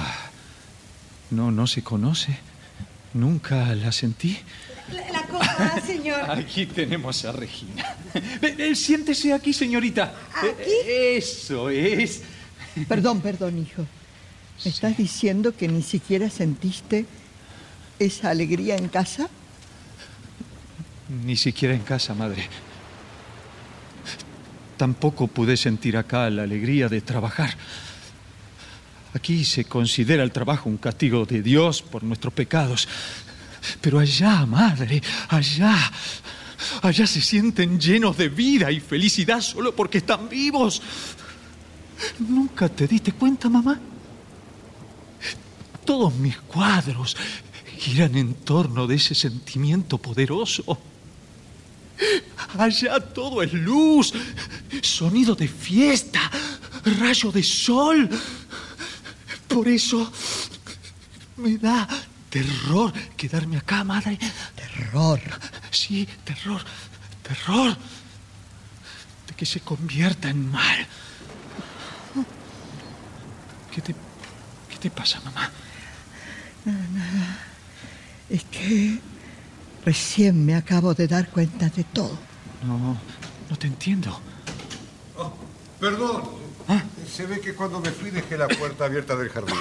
no, no se conoce. Nunca la sentí. La, la copa, señor. Aquí tenemos a Regina. Eh, eh, Siéntese aquí, señorita. ¿Aquí? Eh, Eso es. Perdón, perdón, hijo. ¿Me estás diciendo que ni siquiera sentiste esa alegría en casa? Ni siquiera en casa, madre. Tampoco pude sentir acá la alegría de trabajar. Aquí se considera el trabajo un castigo de Dios por nuestros pecados. Pero allá, madre, allá, allá se sienten llenos de vida y felicidad solo porque están vivos. ¿Nunca te diste cuenta, mamá? Todos mis cuadros giran en torno de ese sentimiento poderoso. Allá todo es luz, sonido de fiesta, rayo de sol. Por eso me da terror quedarme acá, madre. Terror. Sí, terror, terror. De que se convierta en mal. ¿Qué te, qué te pasa, mamá? Es que Recién me acabo de dar cuenta de todo. No, no te entiendo. Oh, perdón. Se ve que cuando me fui dejé la puerta abierta del jardín.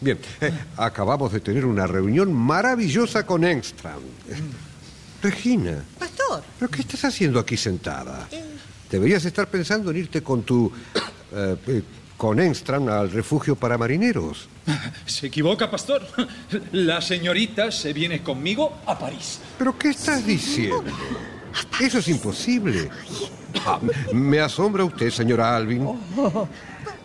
Bien, eh, acabamos de tener una reunión maravillosa con Engstrand. Regina. Pastor. ¿Pero qué estás haciendo aquí sentada? Deberías estar pensando en irte con tu... eh, eh, con Engstrand al refugio para marineros. Se equivoca, pastor. La señorita se viene conmigo a París. ¿Pero qué estás diciendo? Eso es imposible. Ah, me asombra usted, señora Alvin. Oh,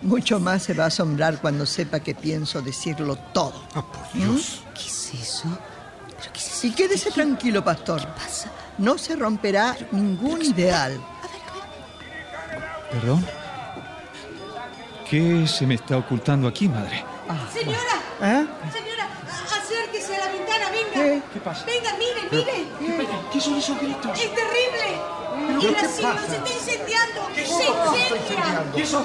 mucho más se va a asombrar cuando sepa que pienso decirlo todo. Ah, por Dios. ¿Qué es eso? ¿Pero qué es eso? Y quédese tranquilo, pastor. ¿Qué pasa? No se romperá ningún ideal. ¿Perdón? ¿Qué se me está ocultando aquí, madre? Señora, ¿Eh? señora, ¿Qué? ¿Qué pasa? Venga, mire, mire. ¿Qué son esos gritos? Es terrible. El asilo se está incendiando. Se incendia. ¿Qué son?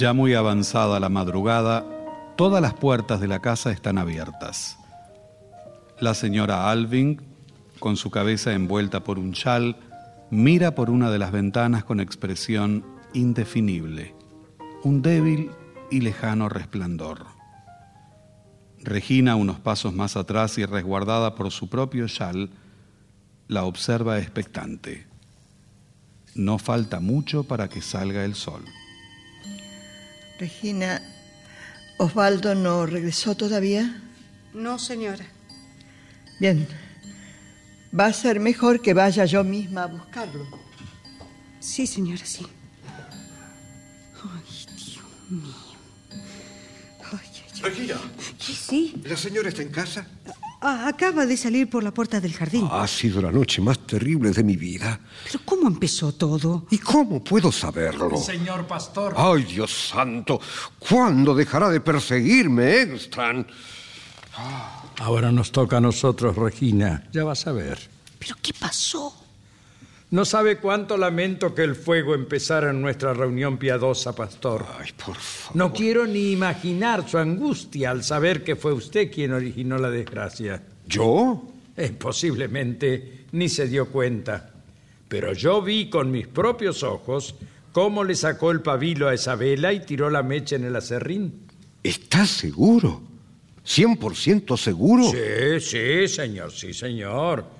Ya muy avanzada la madrugada, todas las puertas de la casa están abiertas. La señora Alving, con su cabeza envuelta por un chal, mira por una de las ventanas con expresión indefinible, un débil y lejano resplandor. Regina, unos pasos más atrás y resguardada por su propio chal, la observa expectante. No falta mucho para que salga el sol. Regina, ¿Osvaldo no regresó todavía? No, señora. Bien. Va a ser mejor que vaya yo misma a buscarlo. Sí, señora, sí. Ay, Dios mío. Ay, ay, ay. Regina, ¿Qué sí? ¿la señora está en casa? Ah, acaba de salir por la puerta del jardín. Ha sido la noche más terrible de mi vida. Pero ¿cómo empezó todo? ¿Y cómo puedo saberlo? Señor pastor. ¡Ay, Dios santo! ¿Cuándo dejará de perseguirme, Engstrand? Ahora nos toca a nosotros, Regina. Ya vas a ver. ¿Pero qué pasó? No sabe cuánto lamento que el fuego empezara en nuestra reunión piadosa, pastor. Ay, por favor. No quiero ni imaginar su angustia al saber que fue usted quien originó la desgracia. ¿Yo? Eh, posiblemente ni se dio cuenta. Pero yo vi con mis propios ojos cómo le sacó el pabilo a esa vela y tiró la mecha en el acerrín. ¿Estás seguro? ¿100% seguro? Sí, sí, señor, sí, señor.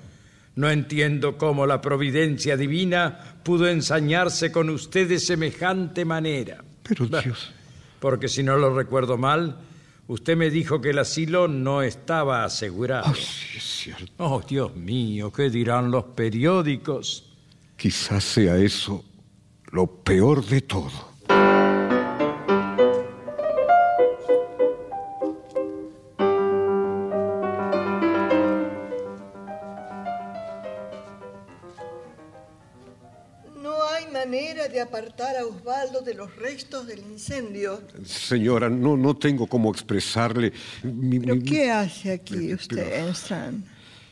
No entiendo cómo la providencia divina pudo ensañarse con usted de semejante manera. Pero Dios... Porque si no lo recuerdo mal, usted me dijo que el asilo no estaba asegurado. Ah, sí, es cierto. Oh, Dios mío, ¿qué dirán los periódicos? Quizás sea eso lo peor de todo. Apartar a Osvaldo de los restos del incendio. Señora, no, no tengo cómo expresarle... mi- ¿Pero mi- qué hace aquí usted, Enstrand?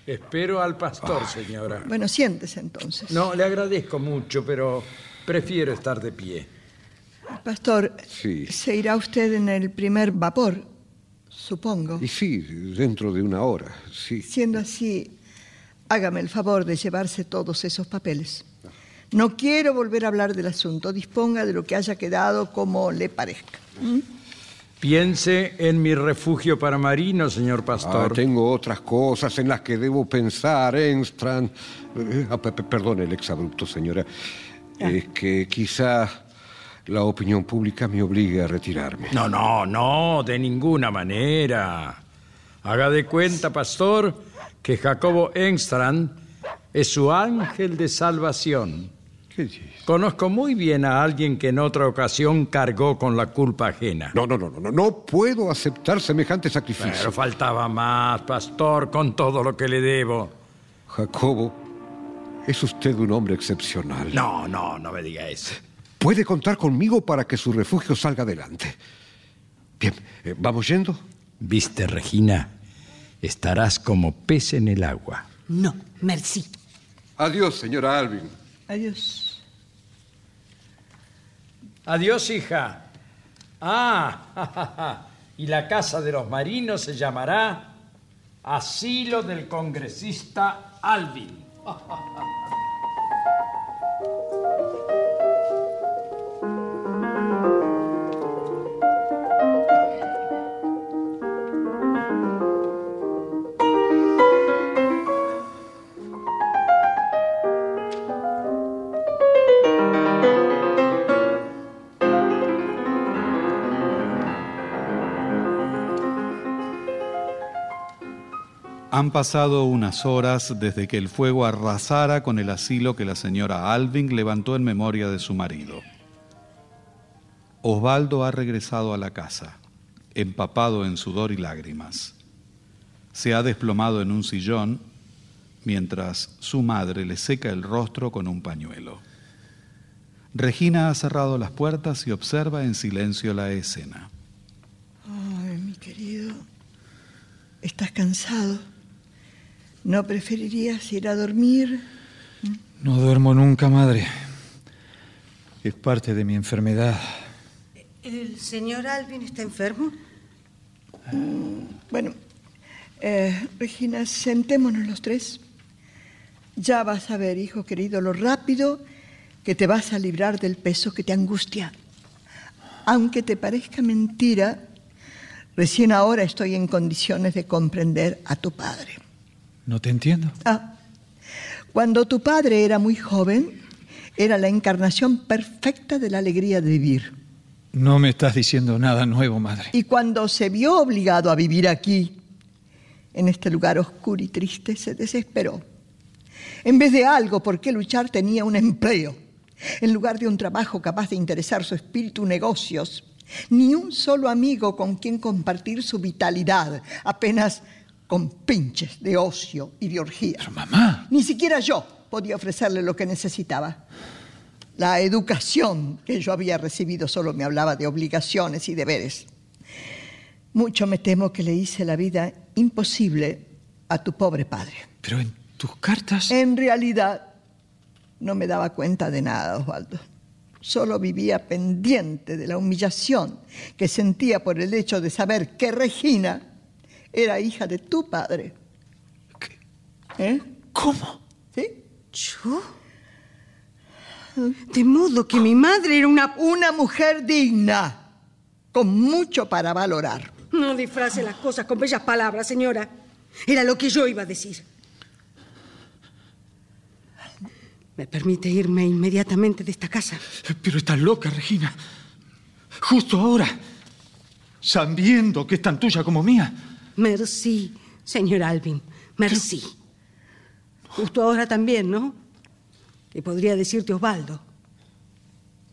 Espero al pastor, señora. Bueno, siéntese entonces. No, le agradezco mucho, pero prefiero estar de pie. Pastor, Sí. se irá usted en el primer vapor, supongo. Y sí, dentro de una hora, sí. Siendo así, hágame el favor de llevarse todos esos papeles. No quiero volver a hablar del asunto. Disponga de lo que haya quedado como le parezca. ¿Mm? Piense en mi refugio para marinos, señor Ah, pastor. tengo otras cosas en las que debo pensar, Engstrand. Eh, ah, pe- pe- perdone el exabrupto, señora. Es que quizá la opinión pública me obligue a retirarme. No, no, no, de ninguna manera. Haga de cuenta, pastor, que Jacobo Engstrand es su ángel de salvación. Conozco muy bien a alguien que en otra ocasión cargó con la culpa ajena. No, no, no, no, no, no puedo aceptar semejante sacrificio. Pero faltaba más, pastor, con todo lo que le debo. Jacobo, es usted un hombre excepcional. No, no, no me diga eso. Puede contar conmigo para que su refugio salga adelante. Bien, eh, ¿vamos yendo? Viste, Regina, estarás como pez en el agua. No, merci. Adiós, señora Alvin. Adiós. Adiós, hija. Ah, y la casa de los marinos se llamará Asilo del Congresista Alvin. Han pasado unas horas desde que el fuego arrasara con el asilo que la señora Alving levantó en memoria de su marido. Osvaldo ha regresado a la casa, empapado en sudor y lágrimas. Se ha desplomado en un sillón mientras su madre le seca el rostro con un pañuelo. Regina ha cerrado las puertas y observa en silencio la escena. Ay, mi querido, ¿estás cansado? ¿No preferirías ir a dormir? No duermo nunca, madre. Es parte de mi enfermedad. ¿El señor Alvin está enfermo? Bueno, eh, Regina, sentémonos los tres. Ya vas a ver, hijo querido, lo rápido que te vas a librar del peso que te angustia. Aunque te parezca mentira, recién ahora estoy en condiciones de comprender a tu padre. No te entiendo. Ah, cuando tu padre era muy joven, era la encarnación perfecta de la alegría de vivir. No me estás diciendo nada nuevo, madre. Y cuando se vio obligado a vivir aquí, en este lugar oscuro y triste, se desesperó. En vez de algo por qué luchar, tenía un empleo. En lugar de un trabajo capaz de interesar su espíritu, negocios. Ni un solo amigo con quien compartir su vitalidad, apenas con pinches de ocio y de orgía. Pero mamá. Ni siquiera yo podía ofrecerle lo que necesitaba. La educación que yo había recibido solo me hablaba de obligaciones y deberes. Mucho me temo que le hice la vida imposible a tu pobre padre. Pero en tus cartas... En realidad, no me daba cuenta de nada, Osvaldo. Solo vivía pendiente de la humillación que sentía por el hecho de saber que Regina era hija de tu padre. ¿Eh? ¿Cómo? ¿Sí? ¿Yo? De modo que mi madre era una... Una mujer digna, con mucho para valorar. No disfrace las cosas con bellas palabras, señora. Era lo que yo iba a decir. ¿Me permite irme inmediatamente de esta casa? Pero estás loca, Regina. Justo ahora, sabiendo que es tan tuya como mía. Merci, señor Alvin. Merci. Justo ahora también, ¿no? Y podría decirte Osvaldo.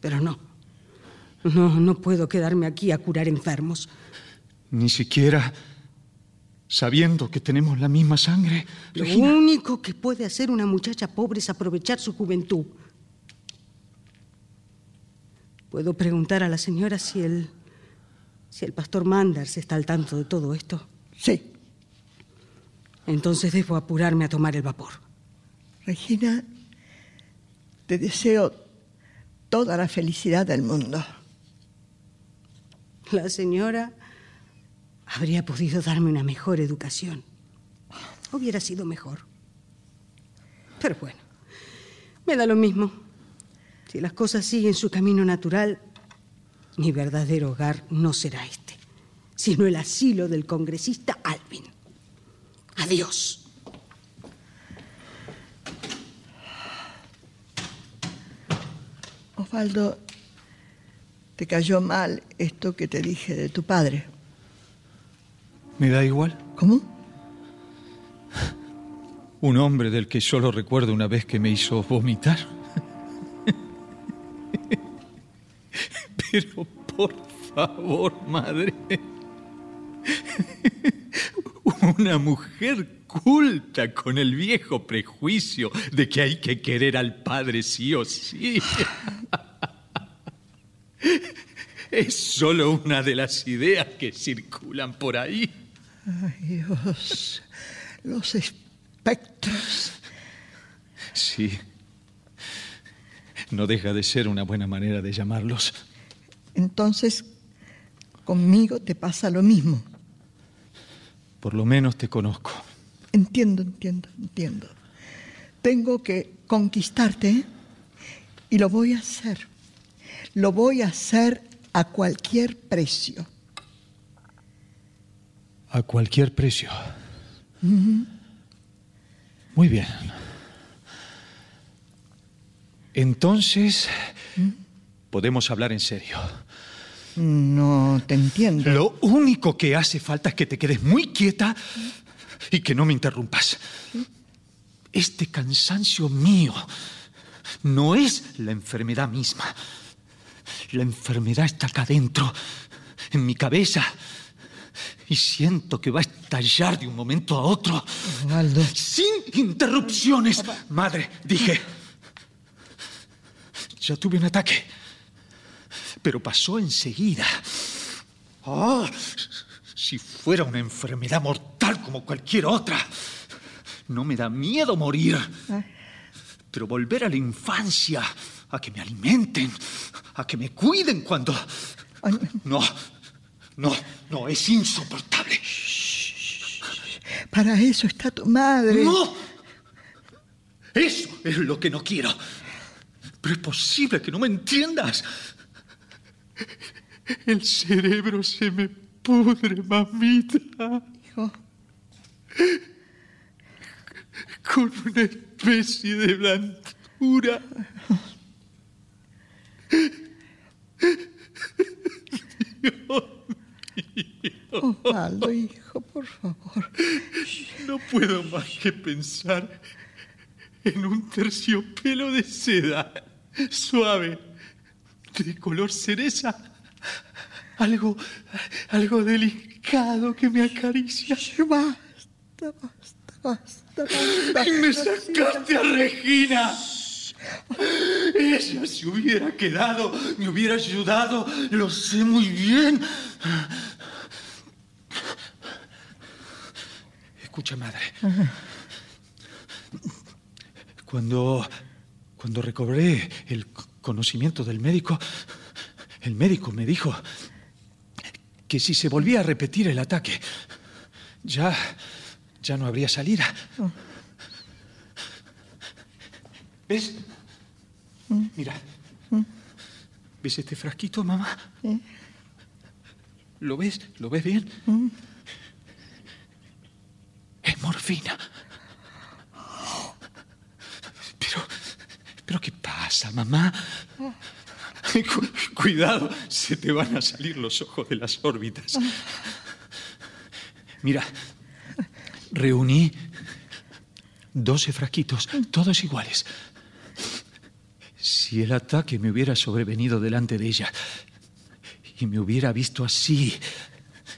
Pero no. No, no puedo quedarme aquí a curar enfermos. Ni siquiera sabiendo que tenemos la misma sangre. Lo Regina. único que puede hacer una muchacha pobre es aprovechar su juventud. Puedo preguntar a la señora si el si el pastor Manders está al tanto de todo esto. Sí. Entonces debo apurarme a tomar el vapor. Regina, te deseo toda la felicidad del mundo. La señora habría podido darme una mejor educación. Hubiera sido mejor. Pero bueno, me da lo mismo. Si las cosas siguen su camino natural, mi verdadero hogar no será este, sino el asilo del congresista Alvin. Adiós. Osvaldo, te cayó mal esto que te dije de tu padre. Me da igual. ¿Cómo? Un hombre del que solo recuerdo una vez que me hizo vomitar. Pero por favor, madre. Una mujer culta con el viejo prejuicio de que hay que querer al padre sí o sí. Es solo una de las ideas que circulan por ahí. Ay, Dios. Los espectros. Sí. No deja de ser una buena manera de llamarlos. Entonces, conmigo te pasa lo mismo. Por lo menos te conozco. Entiendo, entiendo, entiendo. Tengo que conquistarte ¿eh? y lo voy a hacer. Lo voy a hacer a cualquier precio. A cualquier precio. Muy bien. Entonces, podemos hablar en serio. No te entiendo. Lo único que hace falta es que te quedes muy quieta y que no me interrumpas. Este cansancio mío no es la enfermedad misma. La enfermedad está acá adentro, en mi cabeza. Y siento que va a estallar de un momento a otro. Osvaldo. Sin interrupciones. Madre, dije. Ya tuve un ataque. Pero pasó enseguida. Ah, si fuera una enfermedad mortal como cualquier otra. No me da miedo morir. Pero volver a la infancia, a que me alimenten, a que me cuiden cuando... No, no, no, es insoportable. para eso está tu madre. ¡No! Eso es lo que no quiero. Pero es posible que no me entiendas. El cerebro se me pudre, mamita, Hijo, con una especie de blandura. Osvaldo, hijo, por favor. No puedo más que pensar en un terciopelo de seda, suave, de color cereza. Algo, algo delicado que me acaricia. Basta, basta, basta, basta. Y me sacaste a Regina. Ella se hubiera quedado, me hubiera ayudado, lo sé muy bien. Escucha, madre. Cuando, cuando recobré el conocimiento del médico, el médico me dijo que si se volvía a repetir el ataque, ya, ya no habría salida. ¿Ves? Mira. ¿Ves este frasquito, mamá? ¿Lo ves? ¿Lo ves bien? Es morfina. Pero, pero ¿qué pasa, mamá? Cu- cuidado, se te van a salir los ojos de las órbitas. Mira, reuní 12 frasquitos, todos iguales. Si el ataque me hubiera sobrevenido delante de ella y me hubiera visto así,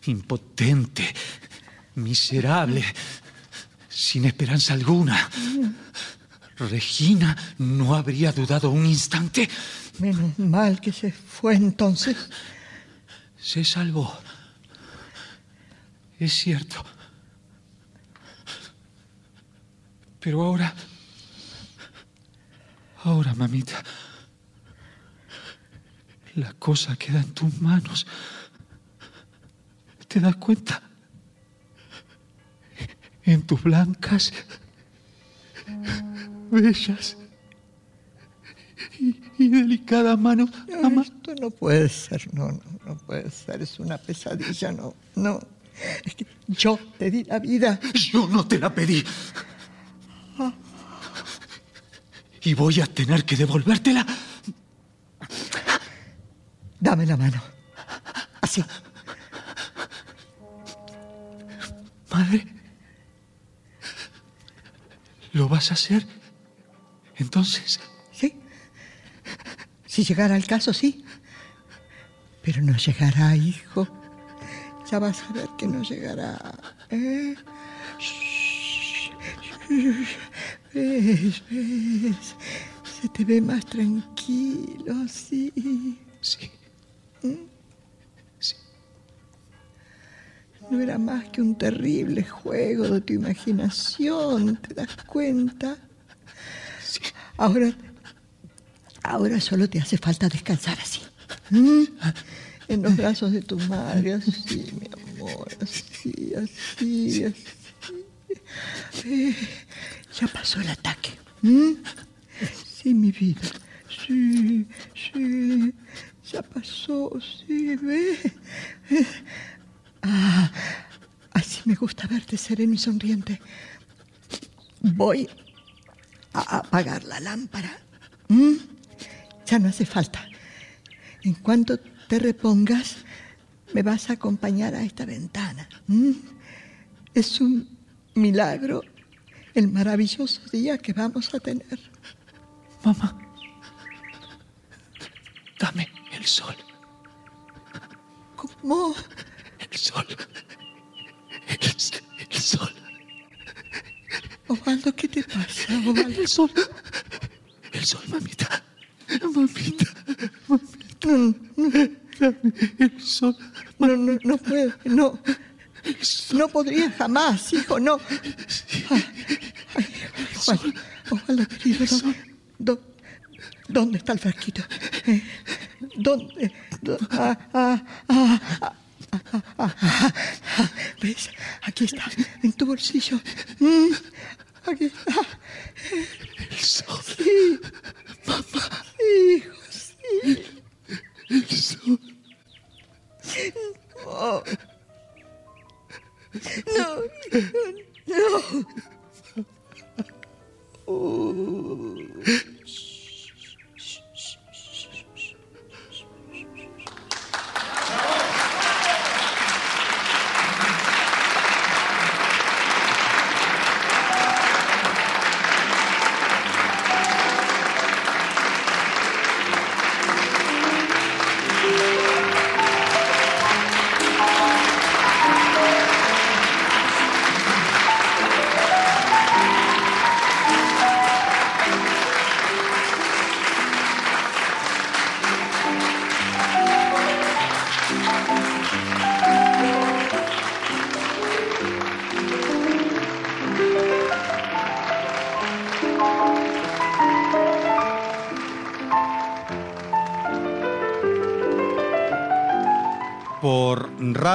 impotente, miserable, sin esperanza alguna, Regina no habría dudado un instante. Menos mal que se fue entonces. Se salvó. Es cierto. Pero ahora... Ahora, mamita. La cosa queda en tus manos. ¿Te das cuenta? En tus blancas, bellas y, y delicadas manos. No, esto no puede ser, no, no, no puede ser, es una pesadilla, no, no. Es que yo te di la vida. Yo no te la pedí. Y voy a tener que devolvértela. Dame la mano. Así. madre? ¿Lo vas a hacer? Entonces. Sí. Si llegara el caso, sí. Pero no llegará, hijo. Ya vas a ver que no llegará. ¿eh? Shh, shh, ¿Ves? ¿Ves? Se te ve más tranquilo, sí. Sí. No era más que un terrible juego de tu imaginación, ¿te das cuenta? Sí. Ahora, ahora solo te hace falta descansar así. ¿Mm? En los brazos de tu madre, así, mi amor, así, así, así. Eh, ya pasó el ataque. ¿Mm? Sí, mi vida. Sí, sí. Ya pasó, sí, ve. Ah, así me gusta verte sereno y sonriente. Voy a apagar la lámpara. ¿Mm? Ya no hace falta. En cuanto te repongas, me vas a acompañar a esta ventana. ¿Mm? Es un milagro el maravilloso día que vamos a tener. Mamá, dame el sol. ¿Cómo? El sol. El, el sol. Osvaldo, ¿qué te pasa? El sol. El sol, mamita. Mamita. Mamita. El sol. no, no, no puedo, no. No podría jamás, hijo, no. Ay, ay, Osvaldo, Osvaldo, querido, ¿dó- dó- ¿dónde está el frasquito? Eh, ¿Dónde? dó- ah, ah, ah, ¿Ves? Aquí está, en tu bolsillo. Mm, Aquí está. El sol. Sí. Hijo, sí. El sol. Oh. No, hijo, no. Por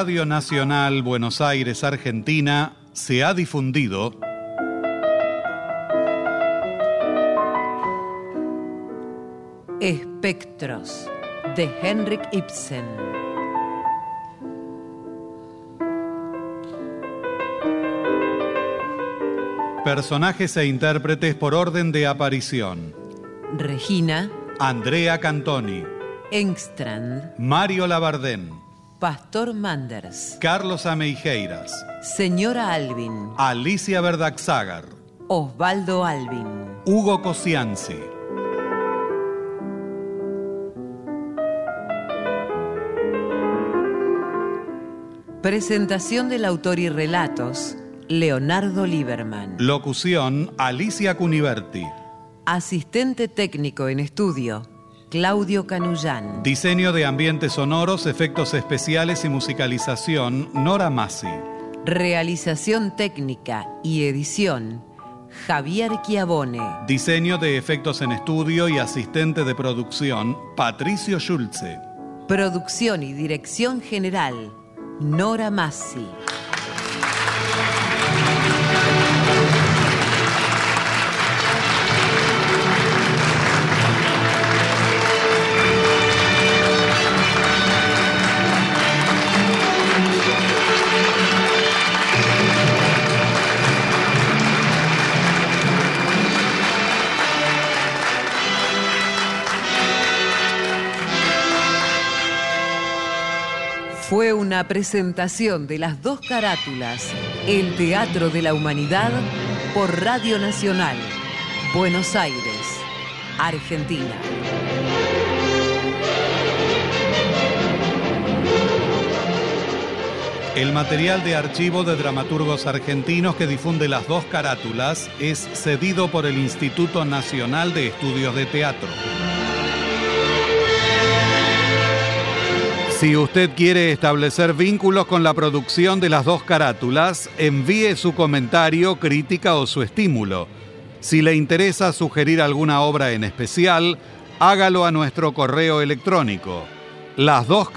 Radio Nacional Buenos Aires, Argentina, se ha difundido. Espectros de Henrik Ibsen. personajes e intérpretes por orden de aparición. Regina. Andrea Cantoni, Engstrand, Mario Labardén, Pastor Manders, Carlos Ameijeiras, Señora Alvin, Alicia Verdaxagar, Osvaldo Alvin. Hugo Cosianzi. Presentación del autor y relatos, Leonardo Lieberman. Locución, Alicia Cuniverti. Asistente técnico en estudio, Claudio Canullán. Diseño de ambientes sonoros, efectos especiales y musicalización, Nora Massi. Realización técnica y edición, Javier Chiavone. Diseño de efectos en estudio y asistente de producción, Patricio Schulze. Producción y dirección general, Nora Massi. Fue una presentación de las dos carátulas, El Teatro de la Humanidad, por Radio Nacional, Buenos Aires, Argentina. El material de archivo de dramaturgos argentinos que difunde las dos carátulas es cedido por el Instituto Nacional de Estudios de Teatro. Si usted quiere establecer vínculos con la producción de las dos carátulas, envíe su comentario, crítica o su estímulo. Si le interesa sugerir alguna obra en especial, hágalo a nuestro correo electrónico las dos.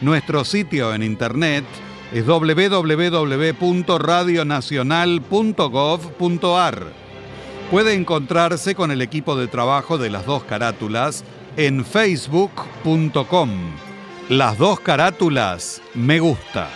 Nuestro sitio en internet es www.radionacional.gov.ar. Puede encontrarse con el equipo de trabajo de las dos carátulas en facebook.com. Las dos carátulas me gusta.